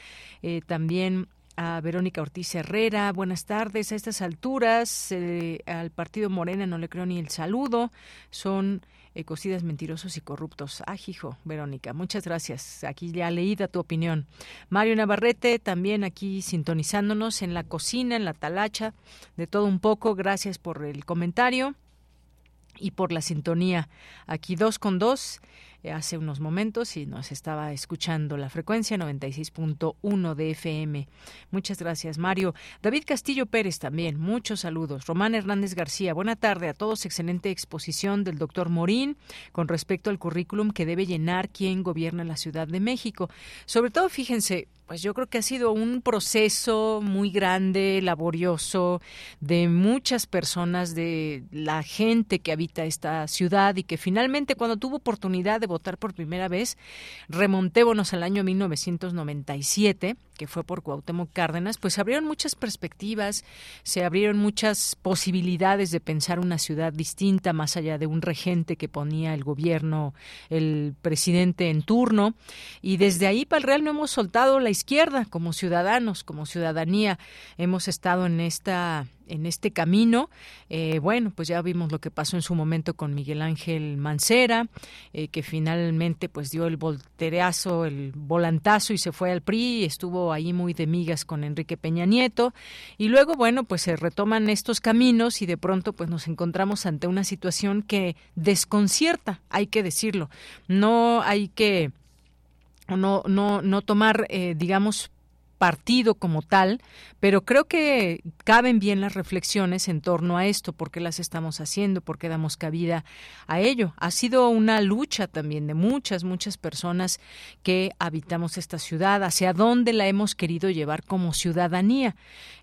Eh, también a Verónica Ortiz Herrera. Buenas tardes. A estas alturas, eh, al partido Morena no le creo ni el saludo. Son ecocidas mentirosos y corruptos. Ah, hijo, Verónica, muchas gracias. Aquí ya leída tu opinión. Mario Navarrete, también aquí sintonizándonos en la cocina, en la talacha, de todo un poco. Gracias por el comentario y por la sintonía. Aquí dos con dos hace unos momentos y nos estaba escuchando la frecuencia 96.1 de FM. Muchas gracias, Mario. David Castillo Pérez también, muchos saludos. Román Hernández García, buena tarde a todos. Excelente exposición del doctor Morín con respecto al currículum que debe llenar quien gobierna la Ciudad de México. Sobre todo, fíjense, pues yo creo que ha sido un proceso muy grande, laborioso, de muchas personas, de la gente que habita esta ciudad y que finalmente cuando tuvo oportunidad de votar por primera vez, remontémonos al año 1997, que fue por Cuauhtémoc Cárdenas, pues se abrieron muchas perspectivas, se abrieron muchas posibilidades de pensar una ciudad distinta más allá de un regente que ponía el gobierno, el presidente en turno, y desde ahí para el Real no hemos soltado la izquierda como ciudadanos, como ciudadanía, hemos estado en esta en este camino. Eh, bueno, pues ya vimos lo que pasó en su momento con Miguel Ángel Mancera, eh, que finalmente pues dio el voltereazo, el volantazo y se fue al PRI, estuvo ahí muy de migas con Enrique Peña Nieto y luego bueno, pues se retoman estos caminos y de pronto pues nos encontramos ante una situación que desconcierta, hay que decirlo. No hay que no, no, no tomar, eh, digamos, partido como tal, pero creo que caben bien las reflexiones en torno a esto, por qué las estamos haciendo, por qué damos cabida a ello. Ha sido una lucha también de muchas, muchas personas que habitamos esta ciudad, hacia dónde la hemos querido llevar como ciudadanía.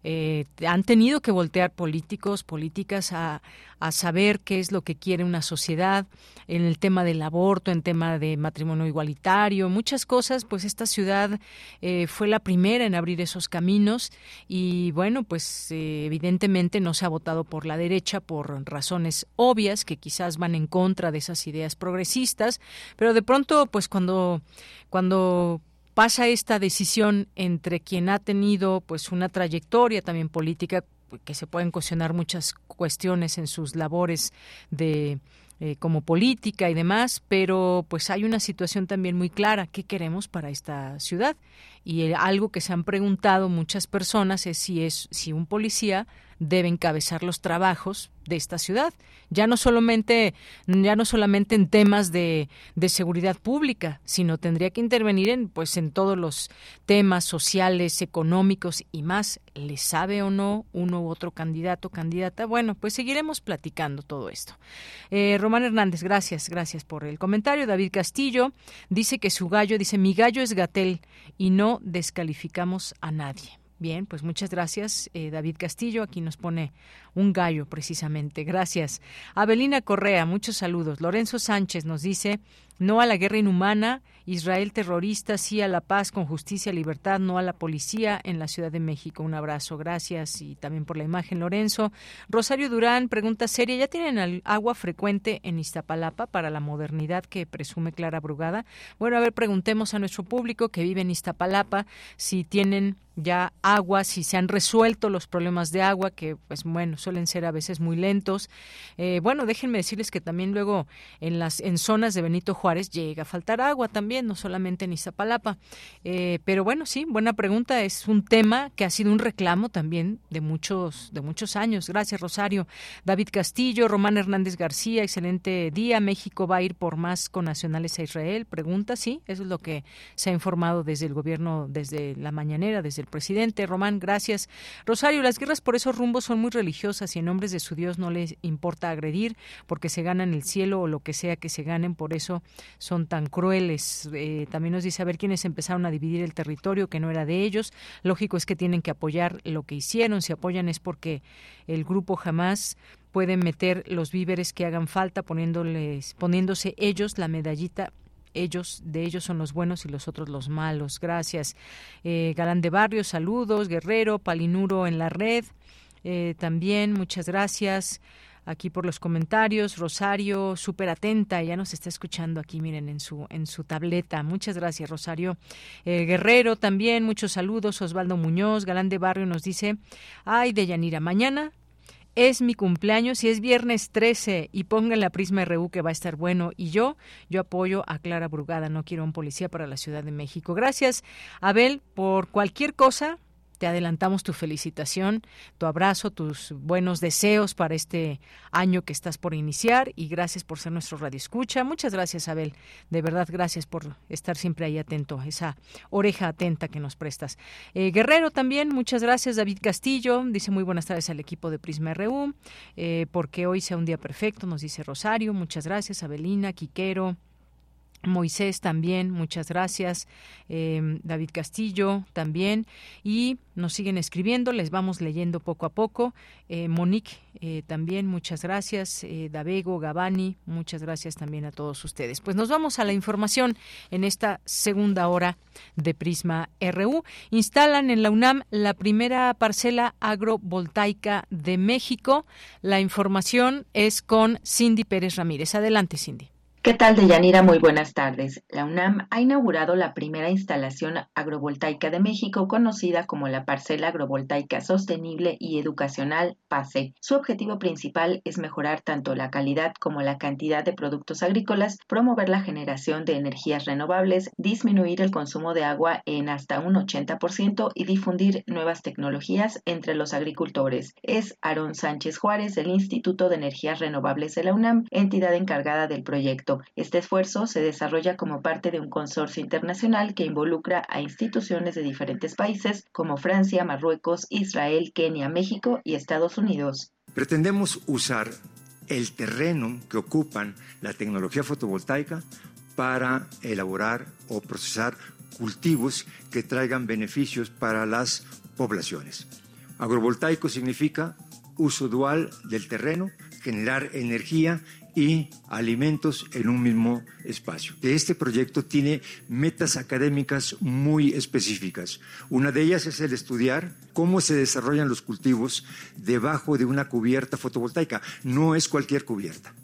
Eh, han tenido que voltear políticos, políticas a, a saber qué es lo que quiere una sociedad en el tema del aborto, en tema de matrimonio igualitario, muchas cosas, pues esta ciudad eh, fue la primera en abrir esos caminos y bueno, pues eh, evidentemente no se ha votado por la derecha por razones obvias que quizás van en contra de esas ideas progresistas, pero de pronto pues cuando cuando pasa esta decisión entre quien ha tenido pues una trayectoria también política que se pueden cuestionar muchas cuestiones en sus labores de eh, como política y demás, pero pues hay una situación también muy clara, ¿qué queremos para esta ciudad? Y algo que se han preguntado muchas personas es si es si un policía debe encabezar los trabajos de esta ciudad, ya no solamente ya no solamente en temas de, de, seguridad pública, sino tendría que intervenir en pues en todos los temas sociales, económicos y más. ¿Le sabe o no uno u otro candidato candidata? Bueno, pues seguiremos platicando todo esto. Eh, Román Hernández, gracias, gracias por el comentario. David Castillo dice que su gallo, dice mi gallo es Gatel y no descalificamos a nadie. Bien, pues muchas gracias, eh, David Castillo. Aquí nos pone un gallo, precisamente. Gracias. Abelina Correa, muchos saludos. Lorenzo Sánchez nos dice, no a la guerra inhumana, Israel terrorista, sí a la paz con justicia, libertad, no a la policía en la Ciudad de México. Un abrazo, gracias y también por la imagen, Lorenzo. Rosario Durán, pregunta seria, ¿ya tienen agua frecuente en Iztapalapa para la modernidad que presume Clara Brugada? Bueno, a ver, preguntemos a nuestro público que vive en Iztapalapa si tienen ya agua, si se han resuelto los problemas de agua, que pues bueno, suelen ser a veces muy lentos. Eh, bueno, déjenme decirles que también luego en las en zonas de Benito Juárez llega a faltar agua también, no solamente en Iztapalapa. Eh, pero bueno, sí, buena pregunta. Es un tema que ha sido un reclamo también de muchos, de muchos años. Gracias, Rosario. David Castillo, Román Hernández García, excelente día. México va a ir por más con nacionales a Israel. Pregunta, sí, eso es lo que se ha informado desde el gobierno, desde la mañanera, desde el presidente. Román, gracias. Rosario, las guerras por esos rumbos son muy religiosas y en nombres de su Dios no les importa agredir porque se ganan el cielo o lo que sea que se ganen, por eso son tan crueles. Eh, también nos dice a ver quiénes empezaron a dividir el territorio que no era de ellos. Lógico es que tienen que apoyar lo que hicieron. Si apoyan es porque el grupo jamás puede meter los víveres que hagan falta poniéndoles poniéndose ellos la medallita ellos, de ellos son los buenos y los otros los malos. Gracias. Eh, Galán de Barrio, saludos. Guerrero, Palinuro en la red. Eh, también, muchas gracias aquí por los comentarios. Rosario, súper atenta, ya nos está escuchando aquí, miren, en su, en su tableta. Muchas gracias, Rosario. Eh, Guerrero también, muchos saludos. Osvaldo Muñoz, Galán de Barrio, nos dice, ay, de Yanira, mañana es mi cumpleaños y es viernes 13 y pongan la Prisma RU que va a estar bueno y yo yo apoyo a Clara Brugada, no quiero un policía para la Ciudad de México. Gracias, Abel, por cualquier cosa te adelantamos tu felicitación, tu abrazo, tus buenos deseos para este año que estás por iniciar y gracias por ser nuestro radio escucha. Muchas gracias, Abel. De verdad, gracias por estar siempre ahí atento, esa oreja atenta que nos prestas. Eh, Guerrero también, muchas gracias. David Castillo dice muy buenas tardes al equipo de Prisma RU, eh, porque hoy sea un día perfecto, nos dice Rosario. Muchas gracias, Abelina, Quiquero. Moisés también, muchas gracias. Em, David Castillo también. Y nos siguen escribiendo, les vamos leyendo poco a poco. Eh, Monique eh, también, muchas gracias. Eh, Davego, Gabani, muchas gracias también a todos ustedes. Pues nos vamos a la información en esta segunda hora de Prisma RU. Instalan en la UNAM la primera parcela agrovoltaica de México. La información es con Cindy Pérez Ramírez. Adelante, Cindy. ¿Qué tal, Deyanira? Muy buenas tardes. La UNAM ha inaugurado la primera instalación agrovoltaica de México, conocida como la Parcela Agrovoltaica Sostenible y Educacional PASE. Su objetivo principal es mejorar tanto la calidad como la cantidad de productos agrícolas, promover la generación de energías renovables, disminuir el consumo de agua en hasta un 80% y difundir nuevas tecnologías entre los agricultores. Es Aarón Sánchez Juárez del Instituto de Energías Renovables de la UNAM, entidad encargada del proyecto Este esfuerzo se desarrolla como parte de un consorcio internacional que involucra a instituciones de diferentes países como Francia, Marruecos, Israel, Kenia, México y Estados Unidos. Pretendemos usar el terreno que ocupan la tecnología fotovoltaica para elaborar o procesar cultivos que traigan beneficios para las poblaciones. Agrovoltaico significa uso dual del terreno, generar energía y alimentos en un mismo espacio. Este proyecto tiene metas académicas muy específicas. Una de ellas es el estudiar cómo se desarrollan los cultivos debajo de una cubierta fotovoltaica. No es cualquier cubierta.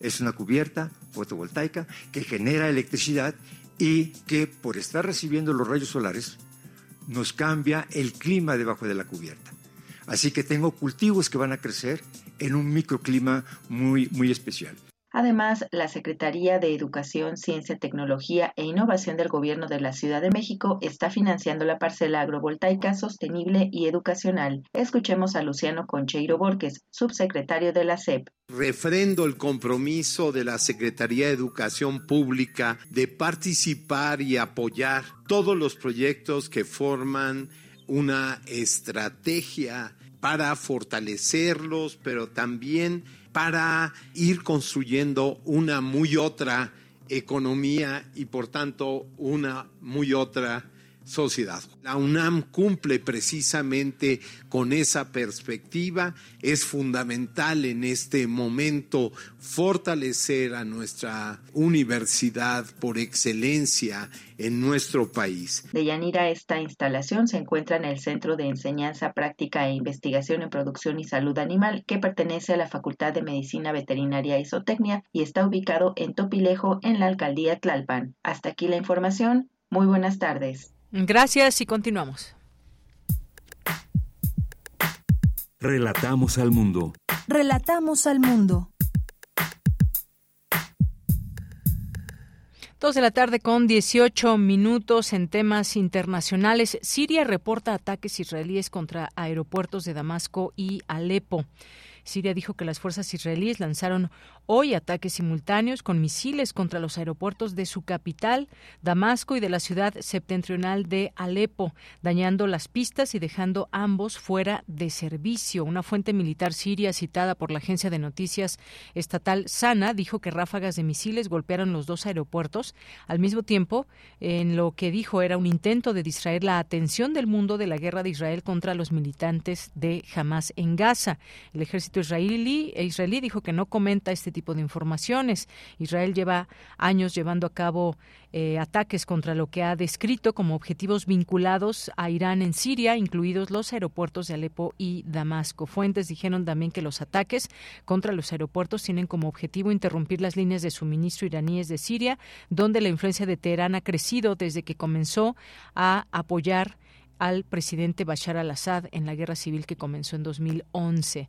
Es una cubierta fotovoltaica que genera electricidad y que por estar recibiendo los rayos solares nos cambia el clima debajo de la cubierta. Así que tengo cultivos que van a crecer en un microclima muy, muy especial. Además, la Secretaría de Educación, Ciencia, Tecnología e Innovación del Gobierno de la Ciudad de México está financiando la parcela agrovoltaica sostenible y educacional. Escuchemos a Luciano Concheiro Borges, subsecretario de la SEP. Refrendo el compromiso de la Secretaría de Educación Pública de participar y apoyar todos los proyectos que forman una estrategia para fortalecerlos, pero también para ir construyendo una muy otra economía y por tanto una muy otra sociedad. La UNAM cumple precisamente con esa perspectiva. Es fundamental en este momento fortalecer a nuestra universidad por excelencia en nuestro país. De Yanira, esta instalación se encuentra en el Centro de Enseñanza, Práctica e Investigación en Producción y Salud Animal, que pertenece a la Facultad de Medicina Veterinaria y Zootecnia y está ubicado en Topilejo, en la alcaldía Tlalpan. Hasta aquí la información. Muy buenas tardes. Gracias y continuamos. Relatamos al mundo. Relatamos al mundo. Dos de la tarde con 18 minutos en temas internacionales. Siria reporta ataques israelíes contra aeropuertos de Damasco y Alepo. Siria dijo que las fuerzas israelíes lanzaron hoy ataques simultáneos con misiles contra los aeropuertos de su capital, Damasco, y de la ciudad septentrional de Alepo, dañando las pistas y dejando ambos fuera de servicio. Una fuente militar siria citada por la agencia de noticias estatal Sana dijo que ráfagas de misiles golpearon los dos aeropuertos al mismo tiempo en lo que dijo era un intento de distraer la atención del mundo de la guerra de Israel contra los militantes de Hamas en Gaza. El ejército israelí, israelí dijo que no comenta este tipo de informaciones. Israel lleva años llevando a cabo eh, ataques contra lo que ha descrito como objetivos vinculados a Irán en Siria, incluidos los aeropuertos de Alepo y Damasco. Fuentes dijeron también que los ataques contra los aeropuertos tienen como objetivo interrumpir las líneas de suministro iraníes de Siria, donde la influencia de Teherán ha crecido desde que comenzó a apoyar al presidente Bashar al-Assad en la guerra civil que comenzó en 2011.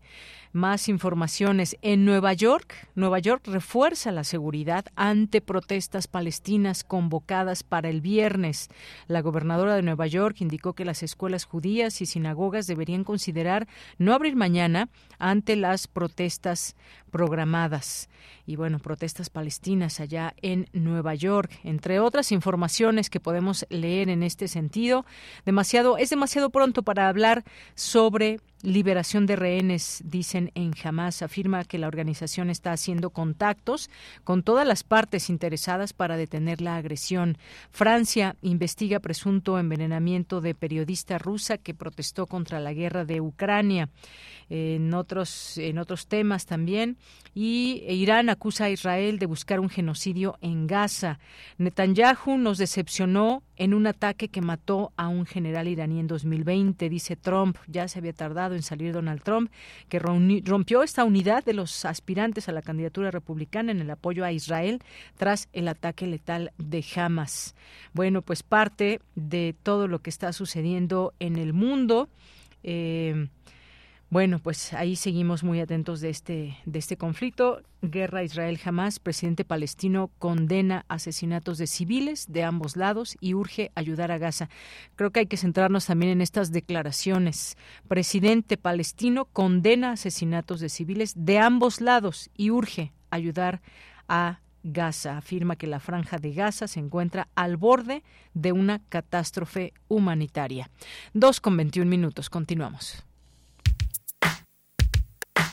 Más informaciones. En Nueva York, Nueva York refuerza la seguridad ante protestas palestinas convocadas para el viernes. La gobernadora de Nueva York indicó que las escuelas judías y sinagogas deberían considerar no abrir mañana ante las protestas programadas. Y bueno, protestas palestinas allá en Nueva York, entre otras informaciones que podemos leer en este sentido. Demasiado, es demasiado pronto para hablar sobre liberación de rehenes, dicen en Hamas. Afirma que la organización está haciendo contactos con todas las partes interesadas para detener la agresión. Francia investiga presunto envenenamiento de periodista rusa que protestó contra la guerra de Ucrania. En otros, en otros temas también. Y Irán acusa a Israel de buscar un genocidio en Gaza. Netanyahu nos decepcionó en un ataque que mató a un general iraní en 2020, dice Trump. Ya se había tardado en salir Donald Trump, que rompió esta unidad de los aspirantes a la candidatura republicana en el apoyo a Israel tras el ataque letal de Hamas. Bueno, pues parte de todo lo que está sucediendo en el mundo. Eh, bueno, pues ahí seguimos muy atentos de este, de este conflicto. Guerra Israel jamás. Presidente palestino condena asesinatos de civiles de ambos lados y urge ayudar a Gaza. Creo que hay que centrarnos también en estas declaraciones. Presidente palestino condena asesinatos de civiles de ambos lados y urge ayudar a Gaza. Afirma que la franja de Gaza se encuentra al borde de una catástrofe humanitaria. Dos con 21 minutos. Continuamos.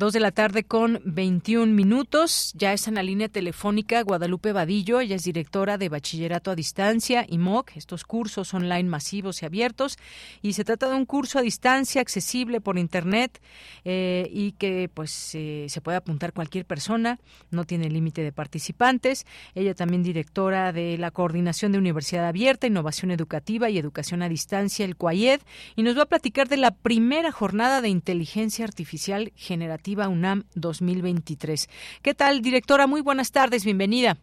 Dos de la tarde con 21 minutos. Ya está en la línea telefónica Guadalupe Vadillo. Ella es directora de Bachillerato a Distancia y MOOC, estos cursos online masivos y abiertos. Y se trata de un curso a distancia accesible por Internet eh, y que pues eh, se puede apuntar cualquier persona. No tiene límite de participantes. Ella también directora de la Coordinación de Universidad Abierta, Innovación Educativa y Educación a Distancia, el CUAIED. Y nos va a platicar de la primera jornada de inteligencia artificial generativa UNAM 2023. ¿Qué tal, directora? Muy buenas tardes, bienvenida.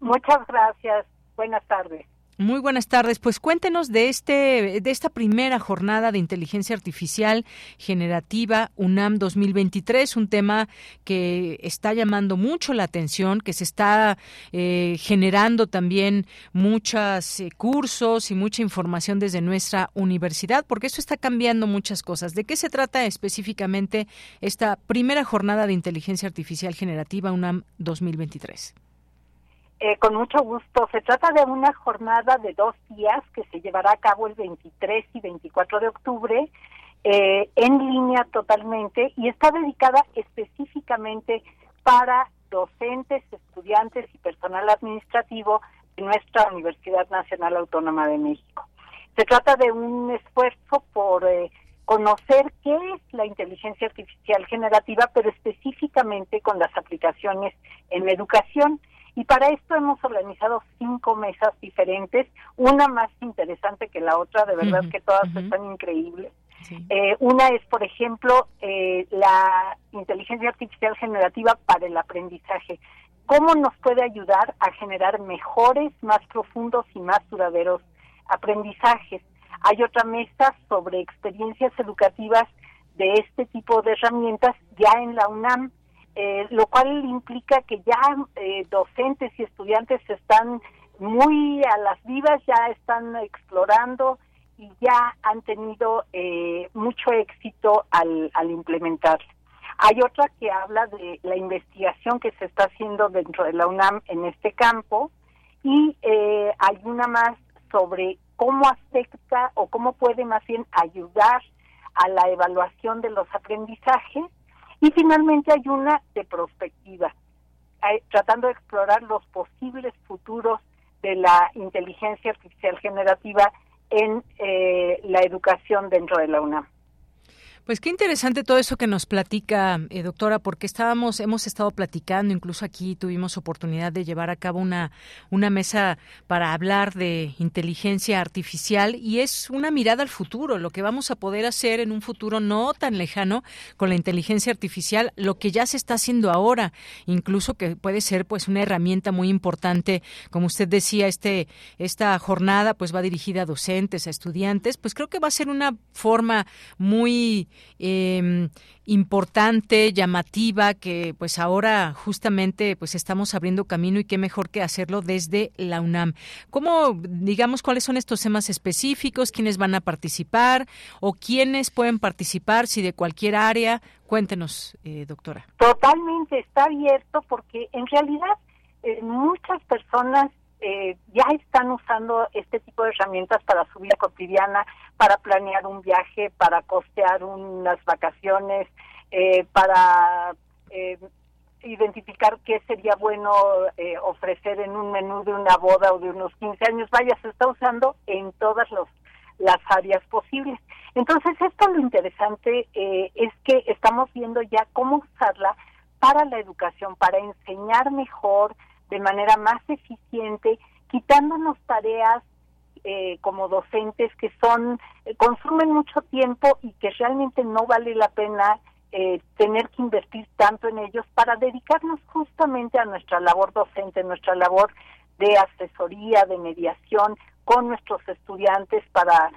Muchas gracias. Buenas tardes. Muy buenas tardes. Pues cuéntenos de este de esta primera jornada de inteligencia artificial generativa UNAM 2023, un tema que está llamando mucho la atención, que se está eh, generando también muchos eh, cursos y mucha información desde nuestra universidad, porque esto está cambiando muchas cosas. ¿De qué se trata específicamente esta primera jornada de inteligencia artificial generativa UNAM 2023? Eh, con mucho gusto. Se trata de una jornada de dos días que se llevará a cabo el 23 y 24 de octubre eh, en línea totalmente y está dedicada específicamente para docentes, estudiantes y personal administrativo de nuestra Universidad Nacional Autónoma de México. Se trata de un esfuerzo por eh, conocer qué es la inteligencia artificial generativa, pero específicamente con las aplicaciones en educación. Y para esto hemos organizado cinco mesas diferentes, una más interesante que la otra, de verdad que todas están increíbles. Eh, una es, por ejemplo, eh, la inteligencia artificial generativa para el aprendizaje. ¿Cómo nos puede ayudar a generar mejores, más profundos y más duraderos aprendizajes? Hay otra mesa sobre experiencias educativas de este tipo de herramientas ya en la UNAM eh, lo cual implica que ya eh, docentes y estudiantes están muy a las vivas, ya están explorando y ya han tenido eh, mucho éxito al, al implementar. Hay otra que habla de la investigación que se está haciendo dentro de la UNAM en este campo y hay una más sobre cómo afecta o cómo puede más bien ayudar a la evaluación de los aprendizajes y finalmente hay una de perspectiva, tratando de explorar los posibles futuros de la inteligencia artificial generativa en eh, la educación dentro de la UNAM. Pues qué interesante todo eso que nos platica, eh, doctora, porque estábamos, hemos estado platicando, incluso aquí tuvimos oportunidad de llevar a cabo una, una mesa para hablar de inteligencia artificial y es una mirada al futuro, lo que vamos a poder hacer en un futuro no tan lejano con la inteligencia artificial, lo que ya se está haciendo ahora, incluso que puede ser pues una herramienta muy importante, como usted decía, este, esta jornada pues va dirigida a docentes, a estudiantes, pues creo que va a ser una forma muy eh, importante, llamativa, que pues ahora justamente pues estamos abriendo camino y qué mejor que hacerlo desde la UNAM. ¿Cómo, digamos, cuáles son estos temas específicos, quiénes van a participar o quiénes pueden participar, si de cualquier área? Cuéntenos, eh, doctora. Totalmente, está abierto porque en realidad eh, muchas personas eh, ya están usando este tipo de herramientas para su vida cotidiana, para planear un viaje, para costear unas vacaciones, eh, para eh, identificar qué sería bueno ofrecer en un menú de una boda o de unos 15 años. Vaya, se está usando en todas las áreas posibles. Entonces, esto lo interesante es que estamos viendo ya cómo usarla para la educación, para enseñar mejor, de manera más eficiente, quitándonos tareas eh, como docentes que son eh, consumen mucho tiempo y que realmente no vale la pena eh, tener que invertir tanto en ellos para dedicarnos justamente a nuestra labor docente, nuestra labor de asesoría, de mediación con nuestros estudiantes para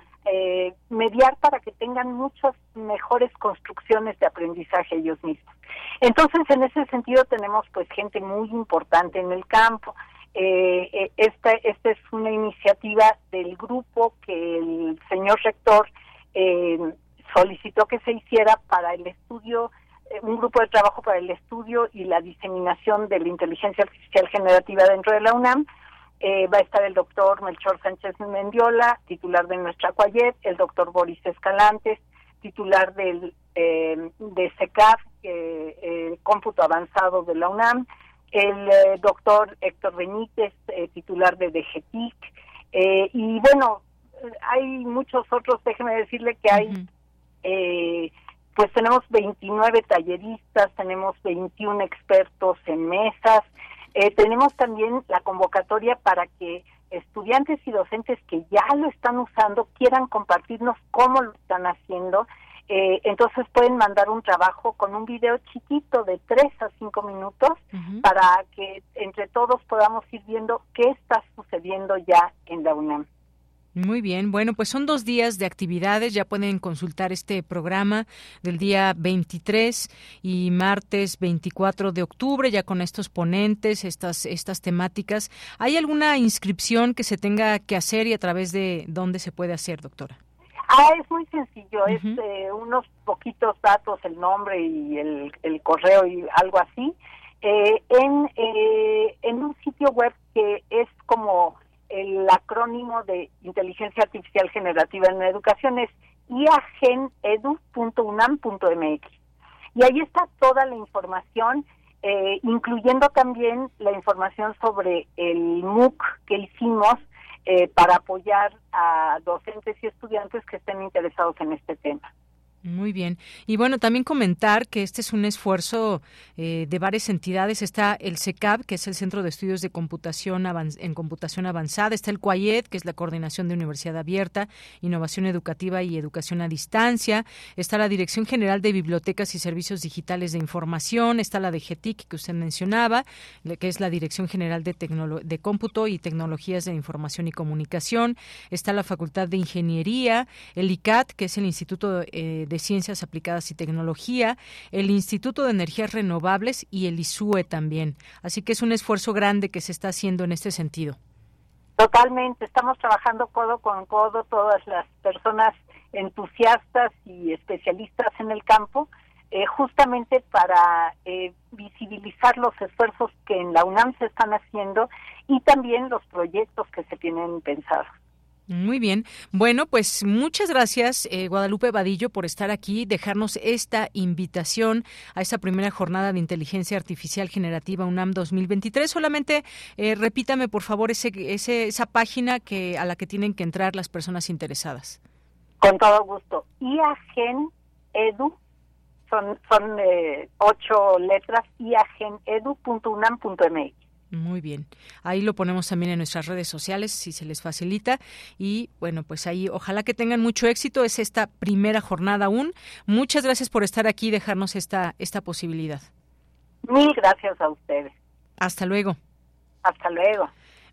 mediar para que tengan muchas mejores construcciones de aprendizaje ellos mismos. Entonces, en ese sentido tenemos pues gente muy importante en el campo. Eh, eh, esta, esta es una iniciativa del grupo que el señor rector eh, solicitó que se hiciera para el estudio, eh, un grupo de trabajo para el estudio y la diseminación de la inteligencia artificial generativa dentro de la UNAM. Eh, va a estar el doctor Melchor Sánchez Mendiola, titular de nuestra CUAYET, el doctor Boris Escalantes, titular del de SECAF, cómputo avanzado de la UNAM, el doctor Héctor Benítez, titular de DGTIC, y bueno, hay muchos otros, déjeme decirle que hay eh, pues tenemos 29 talleristas, tenemos 21 expertos en mesas, eh, tenemos también la convocatoria para que estudiantes y docentes que ya lo están usando quieran compartirnos cómo lo están haciendo. Eh, entonces pueden mandar un trabajo con un video chiquito de 3 a 5 minutos para que entre todos podamos ir viendo qué está sucediendo ya en la UNAM. Muy bien, bueno, pues son dos días de actividades, ya pueden consultar este programa del día 23 y martes 24 de octubre, ya con estos ponentes, estas, estas temáticas. ¿Hay alguna inscripción que se tenga que hacer y a través de dónde se puede hacer, doctora? Ah, es muy sencillo, es eh, unos poquitos datos, el nombre y el, el correo y algo así, eh, en, eh, en un sitio web que es como el acrónimo de Inteligencia Artificial Generativa en la Educación es iagenedu.unam.mx. Y ahí está toda la información, eh, incluyendo también la información sobre el MOOC que hicimos eh, para apoyar a docentes y estudiantes que estén interesados en este tema. Muy bien. Y bueno, también comentar que este es un esfuerzo eh, de varias entidades. Está el CECAP, que es el Centro de Estudios de Computación en Computación Avanzada. Está el CUAYED, que es la Coordinación de Universidad Abierta, Innovación Educativa y Educación a Distancia. Está la Dirección General de Bibliotecas y Servicios Digitales de Información. Está la de GETIC, que usted mencionaba, que es la Dirección General de, de Cómputo y Tecnologías de Información y Comunicación. Está la Facultad de Ingeniería, el ICAT, que es el Instituto eh, de Ciencias Aplicadas y Tecnología, el Instituto de Energías Renovables y el ISUE también. Así que es un esfuerzo grande que se está haciendo en este sentido. Totalmente, estamos trabajando codo con codo todas las personas entusiastas y especialistas en el campo, eh, justamente para eh, visibilizar los esfuerzos que en la UNAM se están haciendo y también los proyectos que se tienen pensados. Muy bien. Bueno, pues muchas gracias, eh, Guadalupe Vadillo, por estar aquí, dejarnos esta invitación a esta primera jornada de inteligencia artificial generativa UNAM 2023. Solamente eh, repítame, por favor, ese, ese, esa página que a la que tienen que entrar las personas interesadas. Con todo gusto. IAGEN Edu, son, son eh, ocho letras, iagenedu.unam.mx. Muy bien. Ahí lo ponemos también en nuestras redes sociales si se les facilita. Y bueno, pues ahí ojalá que tengan mucho éxito. Es esta primera jornada aún. Muchas gracias por estar aquí y dejarnos esta, esta posibilidad. Mil gracias a ustedes. Hasta luego. Hasta luego.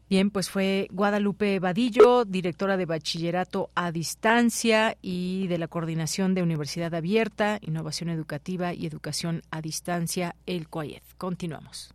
Bien, pues fue Guadalupe Vadillo, directora de Bachillerato a Distancia y de la Coordinación de Universidad Abierta, Innovación Educativa y Educación a Distancia, el COAED. Continuamos.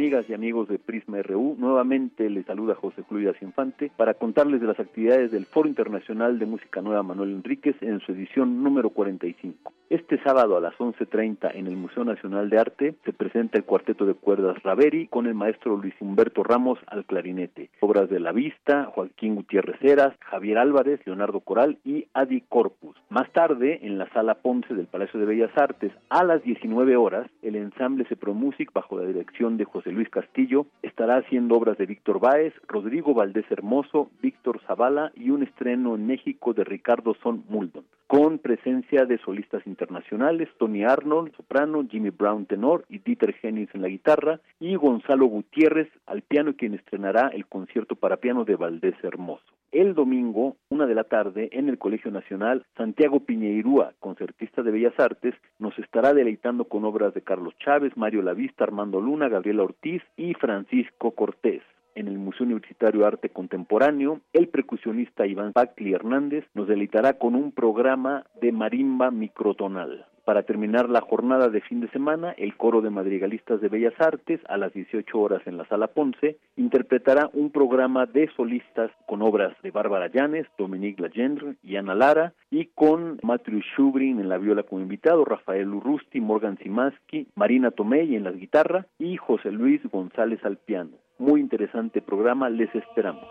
Amigas y amigos de Prisma RU, nuevamente les saluda José Julio Infante para contarles de las actividades del Foro Internacional de Música Nueva Manuel Enríquez en su edición número 45. Este sábado a las 11.30 en el Museo Nacional de Arte se presenta el cuarteto de cuerdas Raveri con el maestro Luis Humberto Ramos al clarinete. Obras de La Vista, Joaquín Gutiérrez Heras, Javier Álvarez, Leonardo Coral y Adi Corpus. Más tarde, en la Sala Ponce del Palacio de Bellas Artes, a las 19 horas, el ensamble Cepro Music, bajo la dirección de José Luis Castillo, estará haciendo obras de Víctor Báez, Rodrigo Valdés Hermoso, Víctor Zavala y un estreno en México de Ricardo Son Muldon, con presencia de solistas internacionales, Tony Arnold, soprano, Jimmy Brown, tenor, y Dieter Jennings en la guitarra, y Gonzalo Gutiérrez al piano, quien estrenará el concierto para piano de Valdés Hermoso. El domingo, una de la tarde, en el Colegio Nacional, Santiago Piñeirúa, concertista de Bellas Artes, nos estará deleitando con obras de Carlos Chávez, Mario Lavista, Armando Luna, Gabriela Ortiz y Francisco Cortés. En el Museo Universitario Arte Contemporáneo, el percusionista Iván Pacli Hernández nos deleitará con un programa de marimba microtonal. Para terminar la jornada de fin de semana, el coro de madrigalistas de Bellas Artes, a las 18 horas en la Sala Ponce, interpretará un programa de solistas con obras de Bárbara Llanes, Dominique Legendre y Ana Lara, y con Matthew Shubrin en la viola como invitado, Rafael Urrusti, Morgan Simaski, Marina Tomei en la guitarra y José Luis González al piano. Muy interesante programa, les esperamos.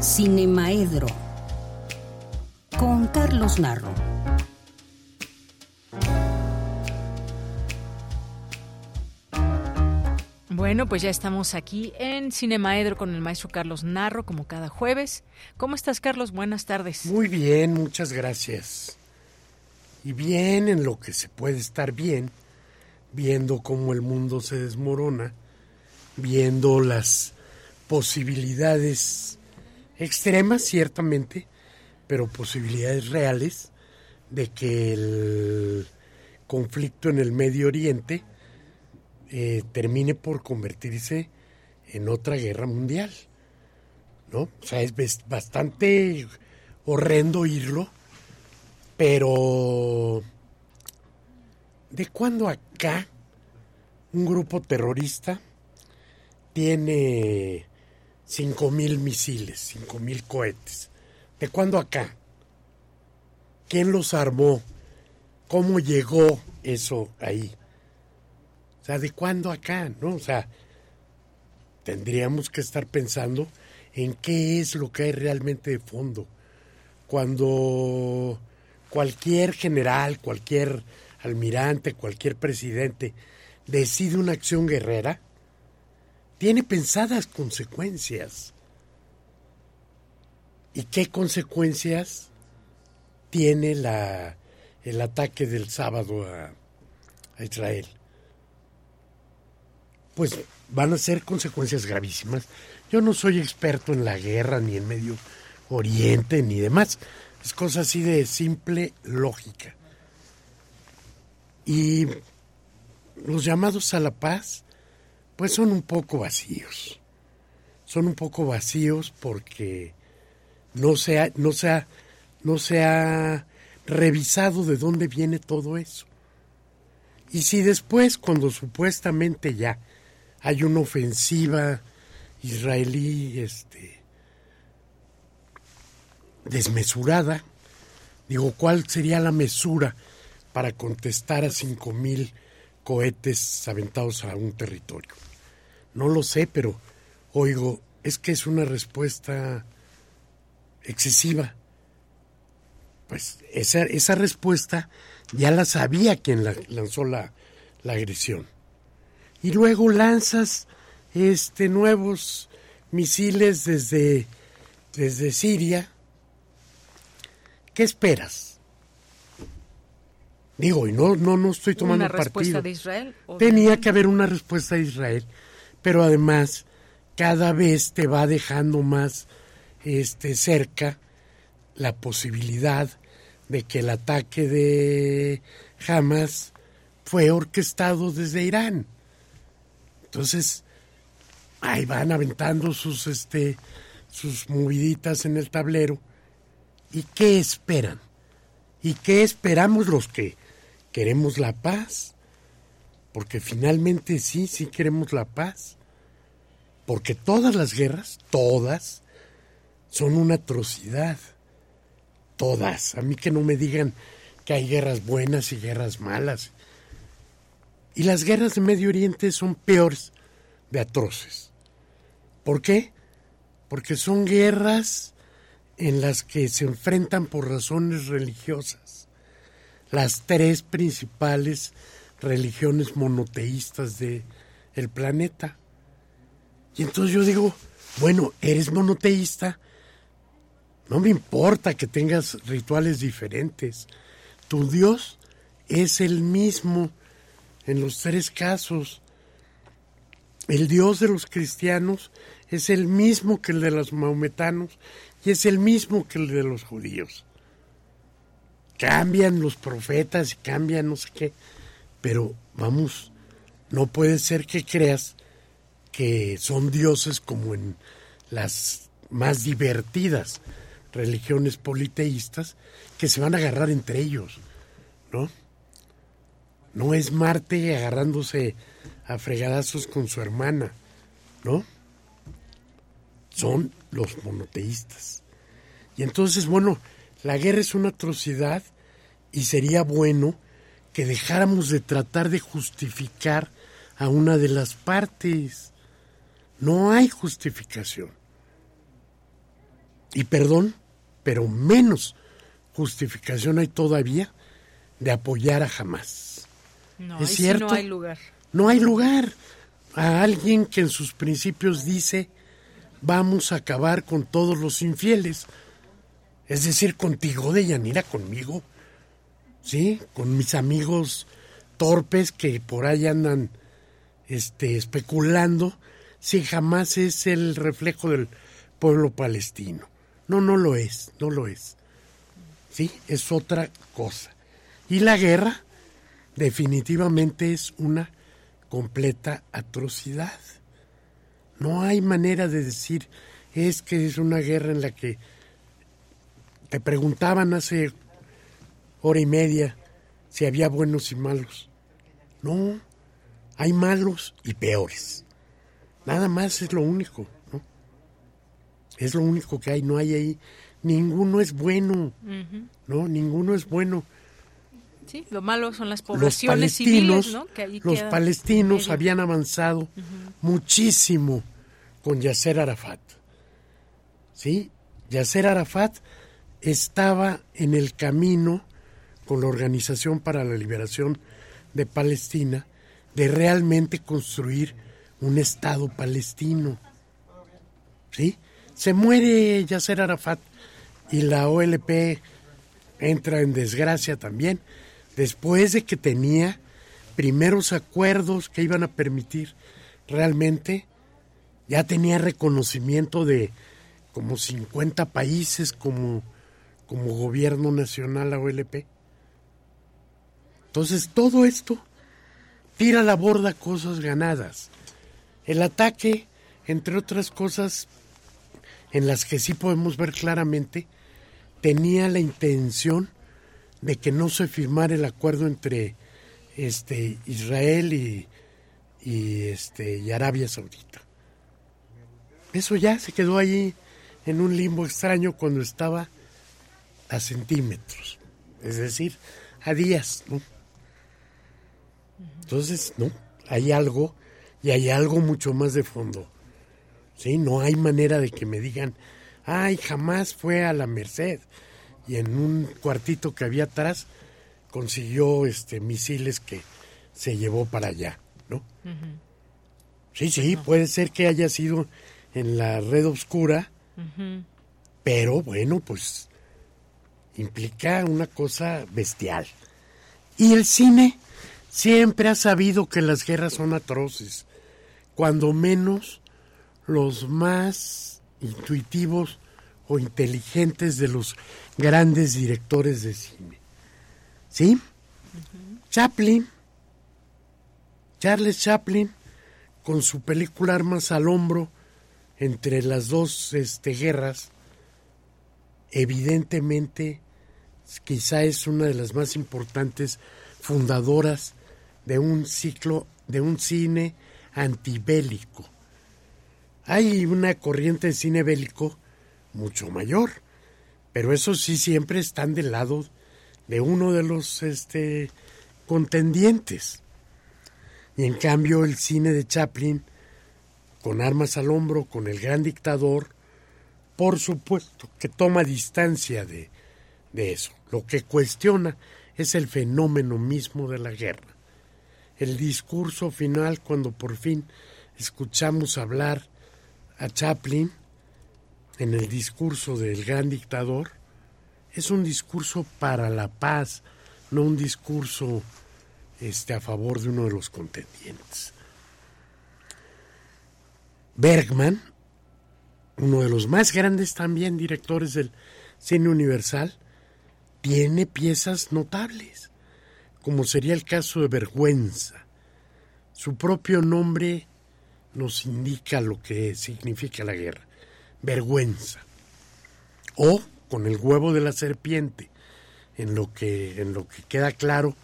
Cinemaedro con Carlos Narro. Bueno, pues ya estamos aquí en Cinemaedro con el maestro Carlos Narro, como cada jueves. ¿Cómo estás, Carlos? Buenas tardes. Muy bien, muchas gracias. Y bien en lo que se puede estar bien, viendo cómo el mundo se desmorona, viendo las posibilidades extremas, ciertamente, pero posibilidades reales de que el conflicto en el Medio Oriente eh, termine por convertirse en otra guerra mundial. ¿No? O sea, es bastante horrendo oírlo, pero ¿de cuándo acá un grupo terrorista tiene cinco mil misiles, cinco mil cohetes? ¿De cuándo acá? ¿Quién los armó? ¿Cómo llegó eso ahí? O sea, ¿de cuándo acá? ¿No? O sea, tendríamos que estar pensando en qué es lo que hay realmente de fondo. Cuando cualquier general, cualquier almirante, cualquier presidente decide una acción guerrera, tiene pensadas consecuencias. ¿Y qué consecuencias tiene la, el ataque del sábado a, a Israel? Pues van a ser consecuencias gravísimas. Yo no soy experto en la guerra, ni en Medio Oriente, ni demás. Es cosa así de simple lógica. Y los llamados a la paz, pues son un poco vacíos. Son un poco vacíos porque no se ha, no se ha, no se ha revisado de dónde viene todo eso. Y si después, cuando supuestamente ya hay una ofensiva israelí este, desmesurada. Digo, ¿cuál sería la mesura para contestar a cinco mil cohetes aventados a un territorio? No lo sé, pero oigo, es que es una respuesta excesiva. Pues esa, esa respuesta ya la sabía quien lanzó la, la agresión y luego lanzas este nuevos misiles desde, desde Siria. ¿Qué esperas? Digo, y no, no, no estoy tomando ¿Una partido. de Israel? Tenía que haber una respuesta de Israel, pero además cada vez te va dejando más este, cerca la posibilidad de que el ataque de Hamas fue orquestado desde Irán. Entonces, ahí van aventando sus, este, sus moviditas en el tablero. ¿Y qué esperan? ¿Y qué esperamos los que queremos la paz? Porque finalmente sí, sí queremos la paz. Porque todas las guerras, todas, son una atrocidad. Todas. A mí que no me digan que hay guerras buenas y guerras malas. Y las guerras de Medio Oriente son peores de atroces. ¿Por qué? Porque son guerras en las que se enfrentan por razones religiosas las tres principales religiones monoteístas de el planeta. Y entonces yo digo, bueno, eres monoteísta, no me importa que tengas rituales diferentes. Tu Dios es el mismo en los tres casos. El Dios de los cristianos es el mismo que el de los maometanos, y es el mismo que el de los judíos. Cambian los profetas y cambian no sé qué, pero vamos, no puede ser que creas que son dioses como en las más divertidas religiones politeístas que se van a agarrar entre ellos, ¿no? No es Marte agarrándose a fregadazos con su hermana, ¿no? Son los monoteístas. Y entonces, bueno, la guerra es una atrocidad y sería bueno que dejáramos de tratar de justificar a una de las partes. No hay justificación. Y perdón, pero menos justificación hay todavía de apoyar a jamás. No, es cierto. no hay lugar. No hay lugar a alguien que en sus principios dice vamos a acabar con todos los infieles. Es decir, contigo, de Yanira, conmigo. ¿Sí? Con mis amigos torpes que por ahí andan este, especulando si jamás es el reflejo del pueblo palestino. No, no lo es, no lo es. ¿Sí? Es otra cosa. Y la guerra definitivamente es una completa atrocidad. No hay manera de decir es que es una guerra en la que te preguntaban hace hora y media si había buenos y malos. No, hay malos y peores. Nada más es lo único. Es lo único que hay, no hay ahí. Ninguno es bueno, ¿no? Ninguno es bueno. Sí, lo malo son las poblaciones civiles, ¿no? los palestinos habían avanzado muchísimo con Yasser Arafat. ¿Sí? Yasser Arafat estaba en el camino con la Organización para la Liberación de Palestina de realmente construir un Estado palestino. ¿Sí? Se muere Yasser Arafat y la OLP entra en desgracia también, después de que tenía primeros acuerdos que iban a permitir realmente, ya tenía reconocimiento de como 50 países como, como gobierno nacional la OLP. Entonces todo esto tira a la borda cosas ganadas. El ataque, entre otras cosas, en las que sí podemos ver claramente, tenía la intención de que no se firmara el acuerdo entre este Israel y, y este y Arabia Saudita. Eso ya se quedó ahí en un limbo extraño cuando estaba a centímetros, es decir, a días, ¿no? Entonces, no, hay algo y hay algo mucho más de fondo. ¿sí? No hay manera de que me digan, ay, jamás fue a la Merced y en un cuartito que había atrás consiguió este misiles que se llevó para allá, ¿no? Sí, sí, puede ser que haya sido en la red oscura, pero bueno, pues implica una cosa bestial. Y el cine siempre ha sabido que las guerras son atroces, cuando menos los más intuitivos o inteligentes de los grandes directores de cine. ¿Sí? Chaplin, Charles Chaplin, con su película Armas al Hombro, entre las dos este, guerras, evidentemente quizá es una de las más importantes fundadoras de un ciclo, de un cine antibélico. Hay una corriente de cine bélico mucho mayor, pero eso sí siempre están del lado de uno de los este, contendientes. Y en cambio el cine de Chaplin, con armas al hombro, con el gran dictador, por supuesto que toma distancia de, de eso. Lo que cuestiona es el fenómeno mismo de la guerra. El discurso final, cuando por fin escuchamos hablar a Chaplin en el discurso del gran dictador, es un discurso para la paz, no un discurso este, a favor de uno de los contendientes. Bergman, uno de los más grandes también directores del cine universal, tiene piezas notables, como sería el caso de Vergüenza. Su propio nombre nos indica lo que significa la guerra, vergüenza. O con el huevo de la serpiente, en lo que, en lo que queda claro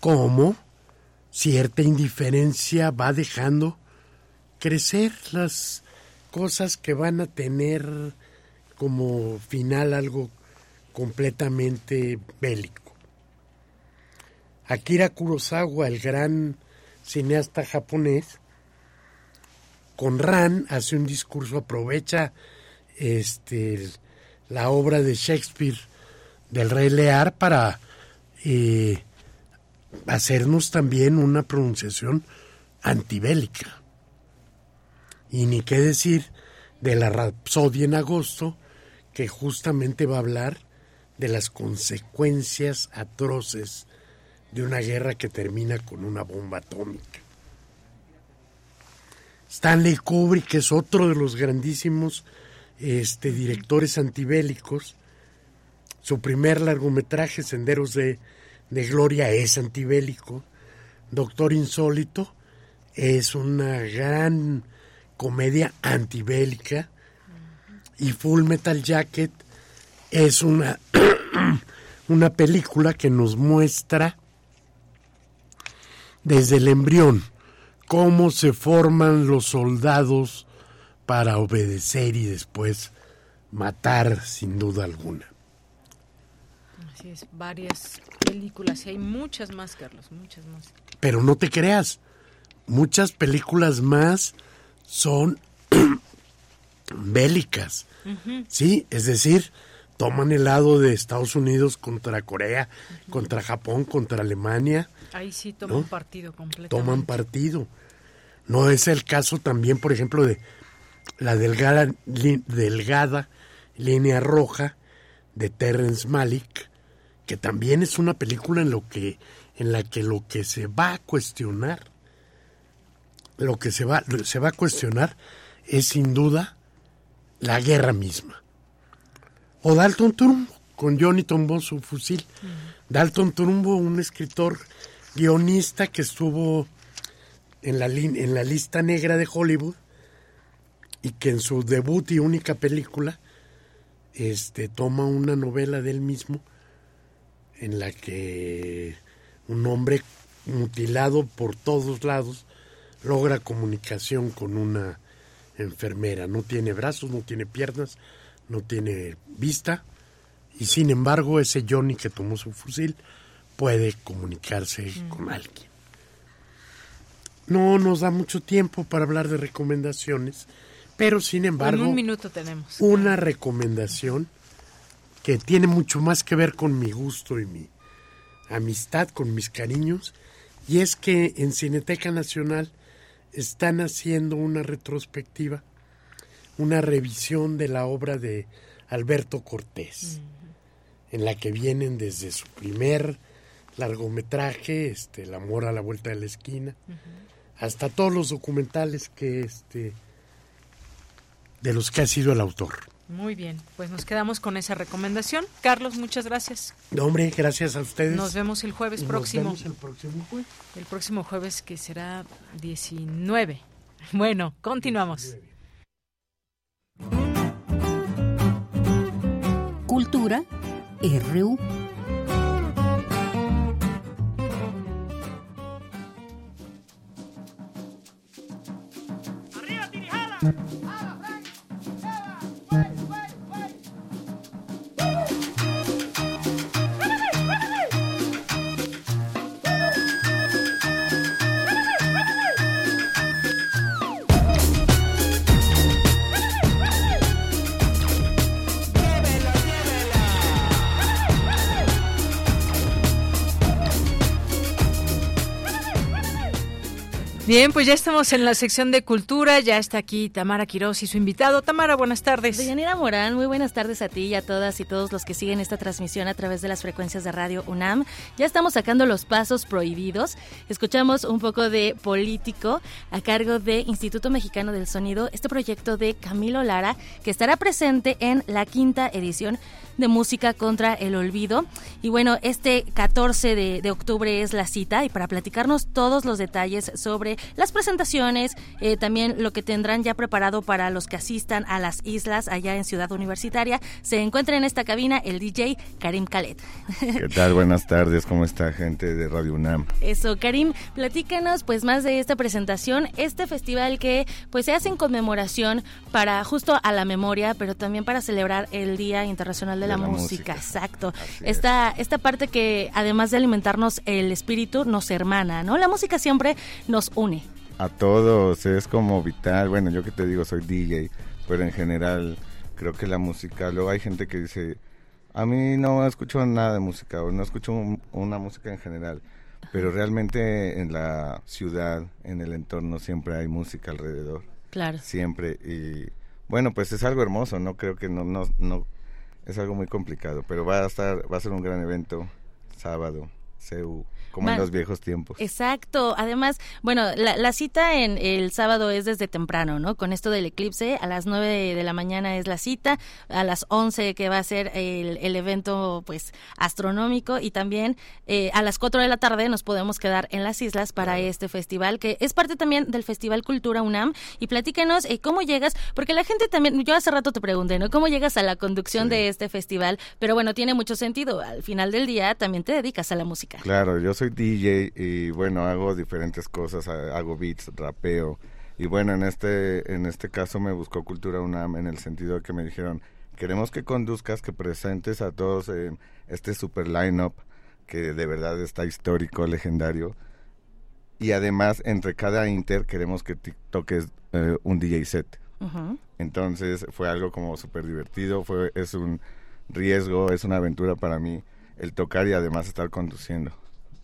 cómo cierta indiferencia va dejando crecer las cosas que van a tener como final algo completamente bélico. Akira Kurosawa, el gran cineasta japonés, con Ran hace un discurso, aprovecha este, la obra de Shakespeare del Rey Lear para eh, hacernos también una pronunciación antibélica. Y ni qué decir de la Rapsodia en agosto, que justamente va a hablar de las consecuencias atroces de una guerra que termina con una bomba atómica. Stanley Kubrick es otro de los grandísimos este, directores antibélicos. Su primer largometraje, Senderos de, de Gloria, es antibélico. Doctor Insólito es una gran comedia antibélica. Y Full Metal Jacket es una, una película que nos muestra desde el embrión cómo se forman los soldados para obedecer y después matar sin duda alguna. Así es, varias películas y hay muchas más, Carlos, muchas más. Pero no te creas, muchas películas más son bélicas. Sí, es decir, toman el lado de Estados Unidos contra Corea, contra Japón, contra Alemania. Ahí sí toman partido completamente. Toman partido. No es el caso también, por ejemplo, de la delgada, delgada línea roja de Terrence Malick, que también es una película en lo que en la que lo que se va a cuestionar lo que se va se va a cuestionar es sin duda la guerra misma. O Dalton Trumbo, con Johnny Tombó su fusil. Dalton Trumbo, un escritor guionista que estuvo en la, en la lista negra de Hollywood y que en su debut y única película este, toma una novela de él mismo en la que un hombre mutilado por todos lados logra comunicación con una enfermera. No tiene brazos, no tiene piernas, no tiene vista y sin embargo ese Johnny que tomó su fusil puede comunicarse con alguien. No nos da mucho tiempo para hablar de recomendaciones, pero sin embargo... un minuto tenemos. Una recomendación que tiene mucho más que ver con mi gusto y mi amistad, con mis cariños, y es que en Cineteca Nacional están haciendo una retrospectiva, una revisión de la obra de Alberto Cortés, en la que vienen desde su primer largometraje, este, El amor a la vuelta de la esquina, hasta todos los documentales que este de los que ha sido el autor. Muy bien, pues nos quedamos con esa recomendación. Carlos, muchas gracias. hombre, gracias a ustedes. Nos vemos el jueves próximo. Nos vemos el próximo jueves. El próximo jueves que será 19. Bueno, continuamos. Cultura RU. Bien, pues ya estamos en la sección de cultura, ya está aquí Tamara Quiroz y su invitado. Tamara, buenas tardes. Deyanira Morán, muy buenas tardes a ti y a todas y todos los que siguen esta transmisión a través de las frecuencias de Radio UNAM. Ya estamos sacando los pasos prohibidos. Escuchamos un poco de político a cargo de Instituto Mexicano del Sonido, este proyecto de Camilo Lara, que estará presente en la quinta edición de Música contra el Olvido. Y bueno, este 14 de, octubre es la cita y para platicarnos todos los detalles sobre las presentaciones, eh, también lo que tendrán ya preparado para los que asistan a las islas allá en Ciudad Universitaria, se encuentra en esta cabina el DJ Karim Khaled. ¿Qué tal? Buenas tardes, ¿cómo está gente de Radio UNAM? Eso, Karim, platícanos pues más de esta presentación, este festival que pues se hace en conmemoración para justo a la memoria, pero también para celebrar el Día Internacional de, la, música, exacto. Esta, esta parte que además de alimentarnos el espíritu, nos hermana, ¿no? La música siempre nos une. A todos, es como vital. Bueno, yo que te digo, soy DJ, pero en general creo que la música, luego hay gente que dice, a mí no escucho nada de música o no escucho una música en general, pero realmente en la ciudad, en el entorno, siempre hay música alrededor. Claro. Siempre. Y bueno, pues es algo hermoso, ¿no? Creo que no, no, no es algo muy complicado, pero va a estar, va a ser un gran evento sábado, CEU como en los viejos tiempos. Exacto. Además, bueno, la, cita en el sábado es desde temprano, ¿no? Con esto del eclipse, a las 9 de la mañana es la cita, a las 11 que va a ser el, el evento, pues, astronómico y también eh, a las 4 de la tarde nos podemos quedar en las islas para este festival, que es parte también del Festival Cultura UNAM. Y platícanos eh, cómo llegas, porque la gente también, yo hace rato te pregunté, ¿no? ¿Cómo llegas a la conducción de este festival? Pero bueno, tiene mucho sentido. Al final del día también te dedicas a la música. Claro, yo soy DJ y bueno, hago diferentes cosas, hago beats, rapeo. Y bueno, en este, en este caso me buscó Cultura UNAM en el sentido de que me dijeron, queremos que conduzcas, que presentes a todos este super line-up que de verdad está histórico, legendario. Y además, entre cada inter queremos que toques eh, un DJ set. Entonces fue algo como súper divertido, fue, es un riesgo, es una aventura para mí el tocar y además estar conduciendo.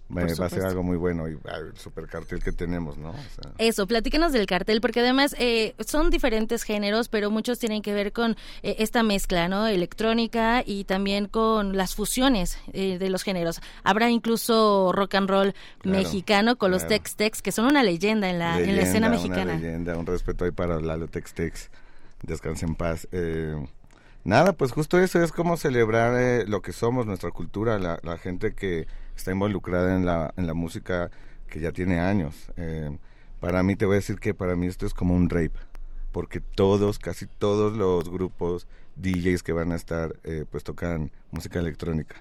Va a ser algo muy bueno y el super cartel que tenemos, ¿no? Eso, platícanos del cartel, porque además eh, son diferentes géneros, pero muchos tienen que ver con eh, esta mezcla, ¿no? Electrónica y también con las fusiones eh, de los géneros. Habrá incluso rock and roll mexicano con los Tex-Tex, que son una leyenda en la, en la escena mexicana. Una leyenda, un respeto ahí para Lalo Tex-Tex. Descanse en paz. Nada, pues justo eso es como celebrar eh, lo que somos, nuestra cultura, la, la, gente que está involucrada en la, en la música que ya tiene años. Eh, para mí te voy a decir que para mí esto es como un rape, porque todos, casi todos los grupos DJs que van a estar, eh, pues tocan música electrónica,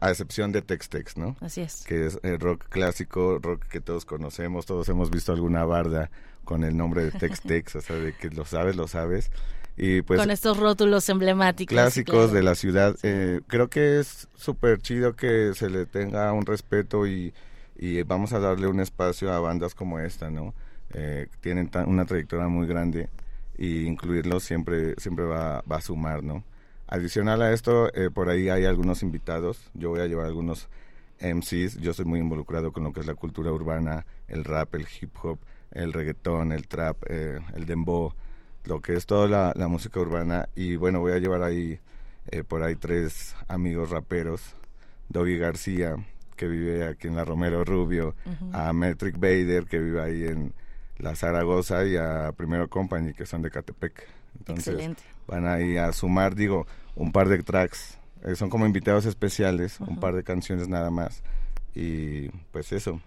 a excepción de Tex-Tex, ¿no? Así es. Que es rock clásico, rock que todos conocemos, todos hemos visto alguna barda con el nombre de Tex-Tex, o sea, de que lo sabes, lo sabes. Y pues, Con estos rótulos emblemáticos. Clásicos de la ciudad. Eh, creo que es súper chido que se le tenga un respeto y, y, vamos a darle un espacio a bandas como esta, ¿no? Eh, tienen una trayectoria muy grande y incluirlos siempre, siempre va, va a sumar, ¿no? Adicional a esto, eh, por ahí hay algunos invitados. Yo voy a llevar algunos MCs. Yo soy muy involucrado con lo que es la cultura urbana, el rap, el hip hop, el reggaetón, el trap, eh, el dembow lo que es toda la, música urbana y bueno voy a llevar ahí eh, por ahí tres amigos raperos Dobby García que vive aquí en la Romero Rubio a Metric Bader que vive ahí en la Zaragoza y a Primero Company que son de Catepec. Entonces van ahí a sumar digo un par de tracks. Eh, son como invitados especiales un par de canciones nada más. Y pues eso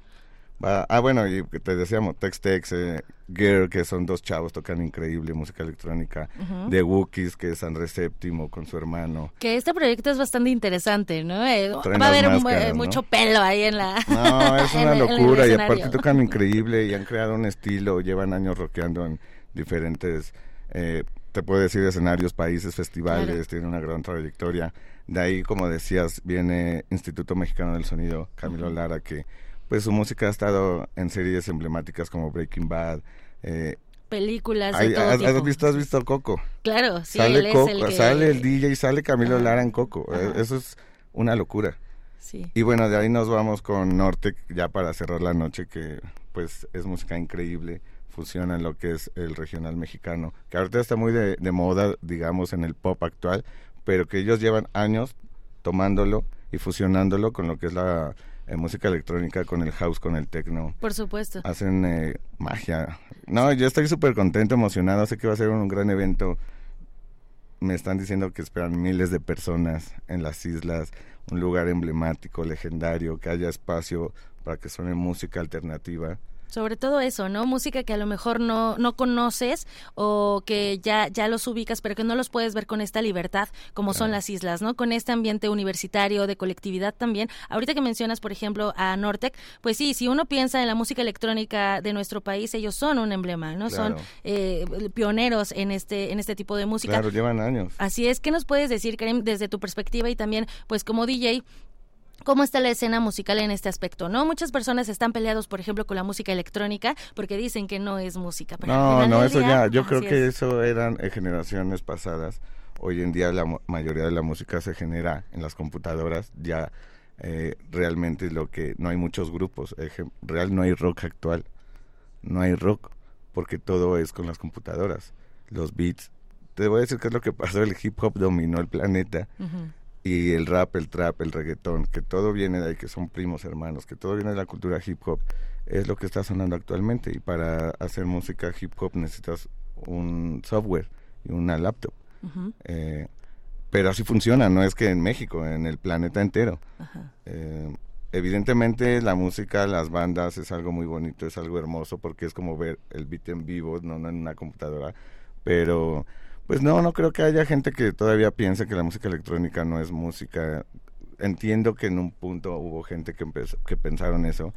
ah, bueno, y te decíamos, Tex Tex, eh, Girl, que son dos chavos, tocan increíble música electrónica, de Wookiees, que es Andrés Séptimo con su hermano. Que este proyecto es bastante interesante, ¿no? Eh, va a haber eh, mucho pelo ahí en la... No, es una locura, y aparte tocan increíble y han creado un estilo, llevan años rockeando en diferentes... te puedo decir escenarios, países, festivales, tienen una gran trayectoria. De ahí, como decías, viene Instituto Mexicano del Sonido, Camilo Lara, que pues su música ha estado en series emblemáticas como Breaking Bad. Eh, Películas de todo has, visto, ¿Has visto Coco? Claro, sí, sale el Sale el DJ sale Camilo Lara en Coco. Eh, eso es una locura. Sí. Y bueno, de ahí nos vamos con Nortec ya para cerrar la noche, que pues es música increíble, fusiona lo que es el regional mexicano, que ahorita está muy de, de moda, digamos, en el pop actual, pero que ellos llevan años tomándolo y fusionándolo con lo que es la eh, música electrónica, con el house, con el techno. Por supuesto. Hacen eh, magia. No, yo estoy súper contento, emocionado, sé que va a ser un gran evento. Me están diciendo que esperan miles de personas en las islas, un lugar emblemático, legendario, que haya espacio para que suene música alternativa. Sobre todo eso, ¿no? Música que a lo mejor no, no conoces o que ya, ya los ubicas, pero que no los puedes ver con esta libertad como son las islas, ¿no? Con este ambiente universitario, de colectividad también. Ahorita que mencionas, por ejemplo, a Nortec, pues sí, si uno piensa en la música electrónica de nuestro país, ellos son un emblema, ¿no? Son eh, pioneros en este, en este tipo de música. Claro, llevan años. Así es, ¿qué nos puedes decir, Karim, desde tu perspectiva y también, pues como DJ, cómo está la escena musical en este aspecto, ¿no? Muchas personas están peleados, por ejemplo, con la música electrónica porque dicen que no es música. Pero no, no, eso ya, yo creo que eso eran eh, generaciones pasadas. Hoy en día la mayoría de la música se genera en las computadoras, ya eh, realmente lo que no hay muchos grupos, real no hay rock actual, no hay rock porque todo es con las computadoras, los beats. Te voy a decir qué es lo que pasó, el hip hop dominó el planeta y el rap, el trap, el reggaetón, que todo viene de ahí, que son primos hermanos, que todo viene de la cultura hip hop, es lo que está sonando actualmente. Y para hacer música hip hop necesitas un software y una laptop. Eh, pero así funciona, no es que en México, en el planeta entero. Eh, evidentemente la música, las bandas es algo muy bonito, es algo hermoso porque es como ver el beat en vivo, no en una computadora, pero pues no, no creo que haya gente que todavía piense que la música electrónica no es música. Entiendo que en un punto hubo gente que, que pensaron eso.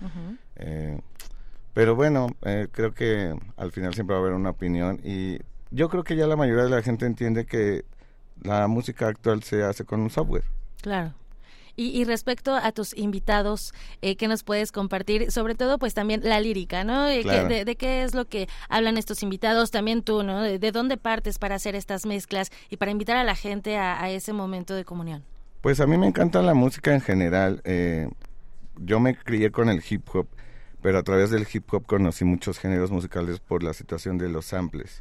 Eh, pero bueno, eh, creo que al final siempre va a haber una opinión y yo creo que ya la mayoría de la gente entiende que la música actual se hace con un software. Claro. Y, respecto a tus invitados, eh, ¿qué nos puedes compartir? Sobre todo, pues también la lírica, ¿no? Eh, de, qué es lo que hablan estos invitados? También tú, ¿no? De, dónde partes para hacer estas mezclas y para invitar a la gente a, ese momento de comunión? Pues a mí me encanta la música en general. Eh, yo me crié con el hip hop, pero a través del hip hop conocí muchos géneros musicales por la situación de los samples.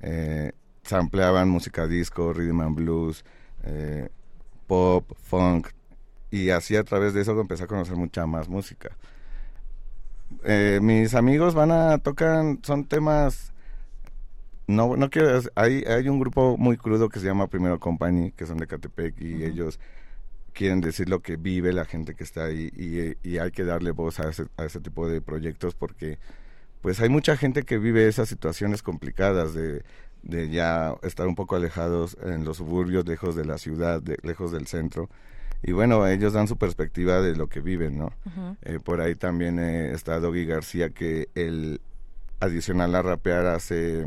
Eh, sampleaban música disco, rhythm and blues, pop, funk, y así a través de eso empecé a conocer mucha más música. Eh, mis amigos van a tocan son temas no no quiero hay hay un grupo muy crudo que se llama Primero Company que son de Catepec y ellos quieren decir lo que vive la gente que está ahí y, hay que darle voz a ese, a ese tipo de proyectos porque pues hay mucha gente que vive esas situaciones complicadas de, de ya estar un poco alejados en los suburbios, lejos de la ciudad, de, lejos del centro y bueno, ellos dan su perspectiva de lo que viven, ¿no? Eh, por ahí también eh, está Doggy García, que él, adicional a rapear, hace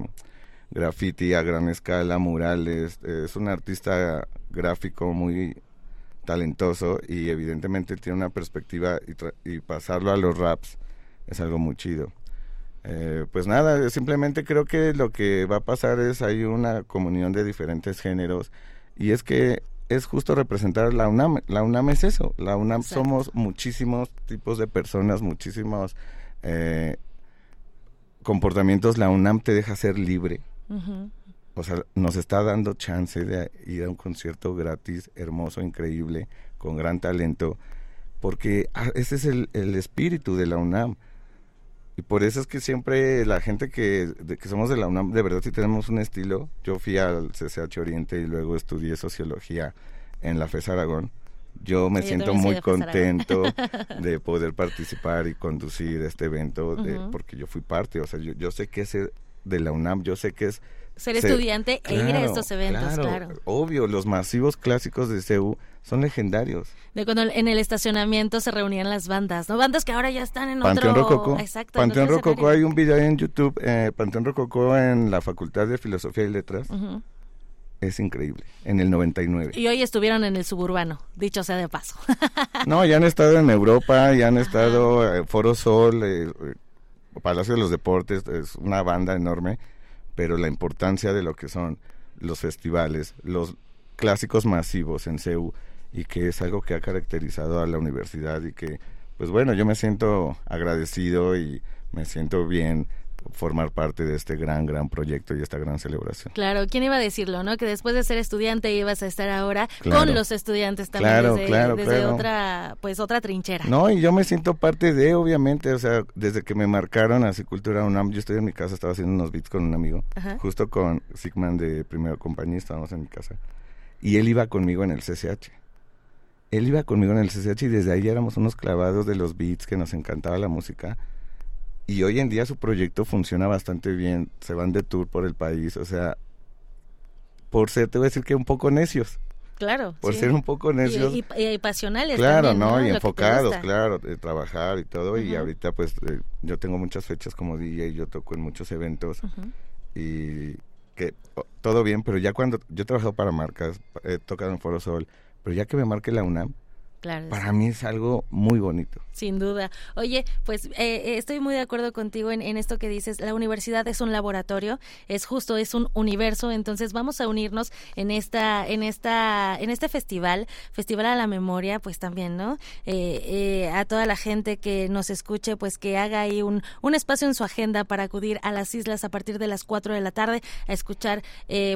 graffiti a gran escala, murales, es un artista gráfico muy talentoso y evidentemente tiene una perspectiva y, y pasarlo a los raps es algo muy chido. Eh, pues nada, simplemente creo que lo que va a pasar es hay una comunión de diferentes géneros y es que es justo representar la UNAM. La UNAM es eso. La UNAM somos muchísimos tipos de personas, muchísimos eh, comportamientos. La UNAM te deja ser libre. O sea, nos está dando chance de ir a un concierto gratis, hermoso, increíble, con gran talento, porque ah, ese es el, el espíritu de la UNAM. Y por eso es que siempre la gente que, que somos de la UNAM, de verdad sí tenemos un estilo. Yo fui al CCH Oriente y luego estudié sociología en la FES Aragón. Yo me siento muy contento de poder participar y conducir este evento porque yo fui parte, o sea, yo, yo sé que es de la UNAM, yo sé que es ser estudiante e ir a estos eventos, claro, Obvio, los masivos clásicos de CEU son legendarios. De cuando en el estacionamiento se reunían las bandas, ¿no? Bandas que ahora ya están en Panteón otro... Rococo. Exacto. Panteón Rococo, hay un video en YouTube, eh, Panteón Rococo en la Facultad de Filosofía y Letras. Es increíble, en el 99. Y hoy estuvieron en el suburbano, dicho sea de paso. no, ya han estado en Europa, ya han estado en eh, Foro Sol, eh, Palacio de los Deportes, es una banda enorme pero la importancia de lo que son los festivales, los clásicos masivos en CEU y que es algo que ha caracterizado a la universidad y que, pues bueno, yo me siento agradecido y me siento bien formar parte de este gran, gran proyecto y esta gran celebración. Claro, ¿quién iba a decirlo, no? Que después de ser estudiante ibas a estar ahora con los estudiantes también desde, otra, pues otra trinchera. No, y yo me siento parte de, obviamente, o sea, desde que me marcaron así Cultura UNAM, yo estoy en mi casa, estaba haciendo unos beats con un amigo, justo con Sigman de Primera Compañía, estábamos en mi casa, y él iba conmigo en el CCH. Él iba conmigo en el CCH y desde ahí éramos unos clavados de los beats que nos encantaba la música y hoy en día su proyecto funciona bastante bien, se van de tour por el país, o sea, por ser, te voy a decir que un poco necios. Claro. Por ser un poco necios. Y, pasionales. Claro, ¿no? Y enfocados, claro, de trabajar y todo. Y ahorita pues eh, yo tengo muchas fechas como DJ, yo toco en muchos eventos y que todo bien, pero ya cuando yo he trabajado para marcas, he tocado en Foro Sol, pero ya que me marque la UNAM, para mí es algo muy bonito. Sin duda. Oye, pues eh, eh, estoy muy de acuerdo contigo en, esto que dices. La universidad es un laboratorio, es justo, es un universo. Entonces vamos a unirnos en esta, en esta, en este festival, festival a la memoria, pues también, ¿no? Eh, a toda la gente que nos escuche, pues que haga ahí un, un espacio en su agenda para acudir a las islas a partir de las 4 de la tarde a escuchar,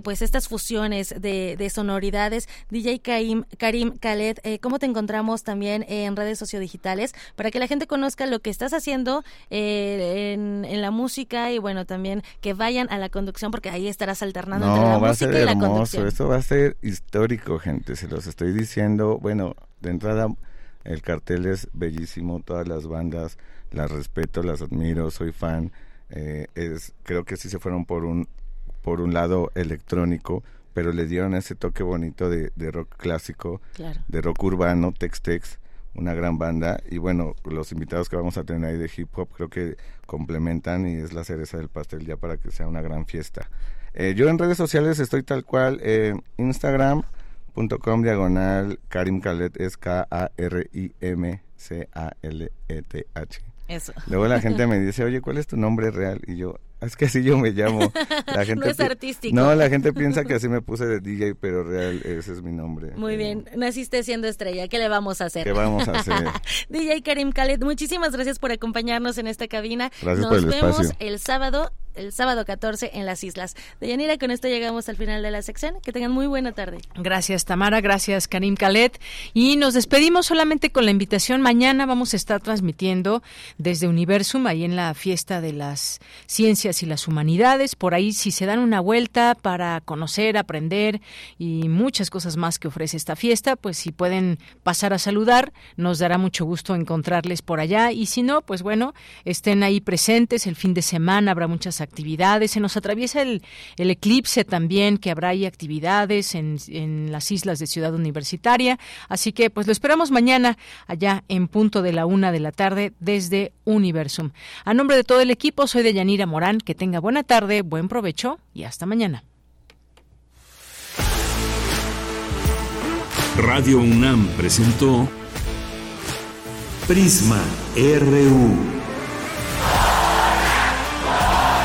pues estas fusiones de, de sonoridades. DJ Karim, Karim Khaled, ¿cómo te encontramos también en redes sociodigitales? para que la gente conozca lo que estás haciendo eh, en, la música y bueno, también que vayan a la conducción porque ahí estarás alternando entre la música y la conducción. Esto va a ser histórico, gente, se los estoy diciendo. Bueno, de entrada el cartel es bellísimo, todas las bandas las respeto, las admiro, soy fan. Eh, es creo que sí se fueron por un por un lado electrónico, pero le dieron ese toque bonito de, de rock clásico, de rock urbano, tex-tex una gran banda y bueno, los invitados que vamos a tener ahí de hip hop creo que complementan y es la cereza del pastel ya para que sea una gran fiesta. Eh, yo en redes sociales estoy tal cual, eh, Instagram.com diagonal Karim es K-A-R-I-M-C-A-L-E-T-H. Eso. Luego la gente me dice, oye, ¿cuál es tu nombre real? Y yo, es que así yo me llamo. La gente no es artístico. No, la gente piensa que así me puse de DJ, pero real, ese es mi nombre. Muy bien, naciste siendo estrella, ¿qué le vamos a hacer? ¿Qué vamos a hacer? DJ Karim Khaled, muchísimas gracias por acompañarnos en esta cabina. Gracias Nos por el vemos el sábado el sábado 14 en las islas. Deyanira, con esto llegamos al final de la sección. Que tengan muy buena tarde. Gracias, Tamara. Gracias, Karim Khaled. Y nos despedimos solamente con la invitación. Mañana vamos a estar transmitiendo desde Universum, ahí en la fiesta de las ciencias y las humanidades. Por ahí, si se dan una vuelta para conocer, aprender y muchas cosas más que ofrece esta fiesta, pues si pueden pasar a saludar, nos dará mucho gusto encontrarles por allá. Y si no, pues bueno, estén ahí presentes. El fin de semana habrá muchas actividades. Se nos atraviesa el, eclipse también, que habrá ahí actividades en, las islas de Ciudad Universitaria. Así que pues lo esperamos mañana allá en punto de la una de la tarde desde Universum. A nombre de todo el equipo, soy de Yanira Morán. Que tenga buena tarde, buen provecho y hasta mañana. Radio UNAM presentó Prisma RU.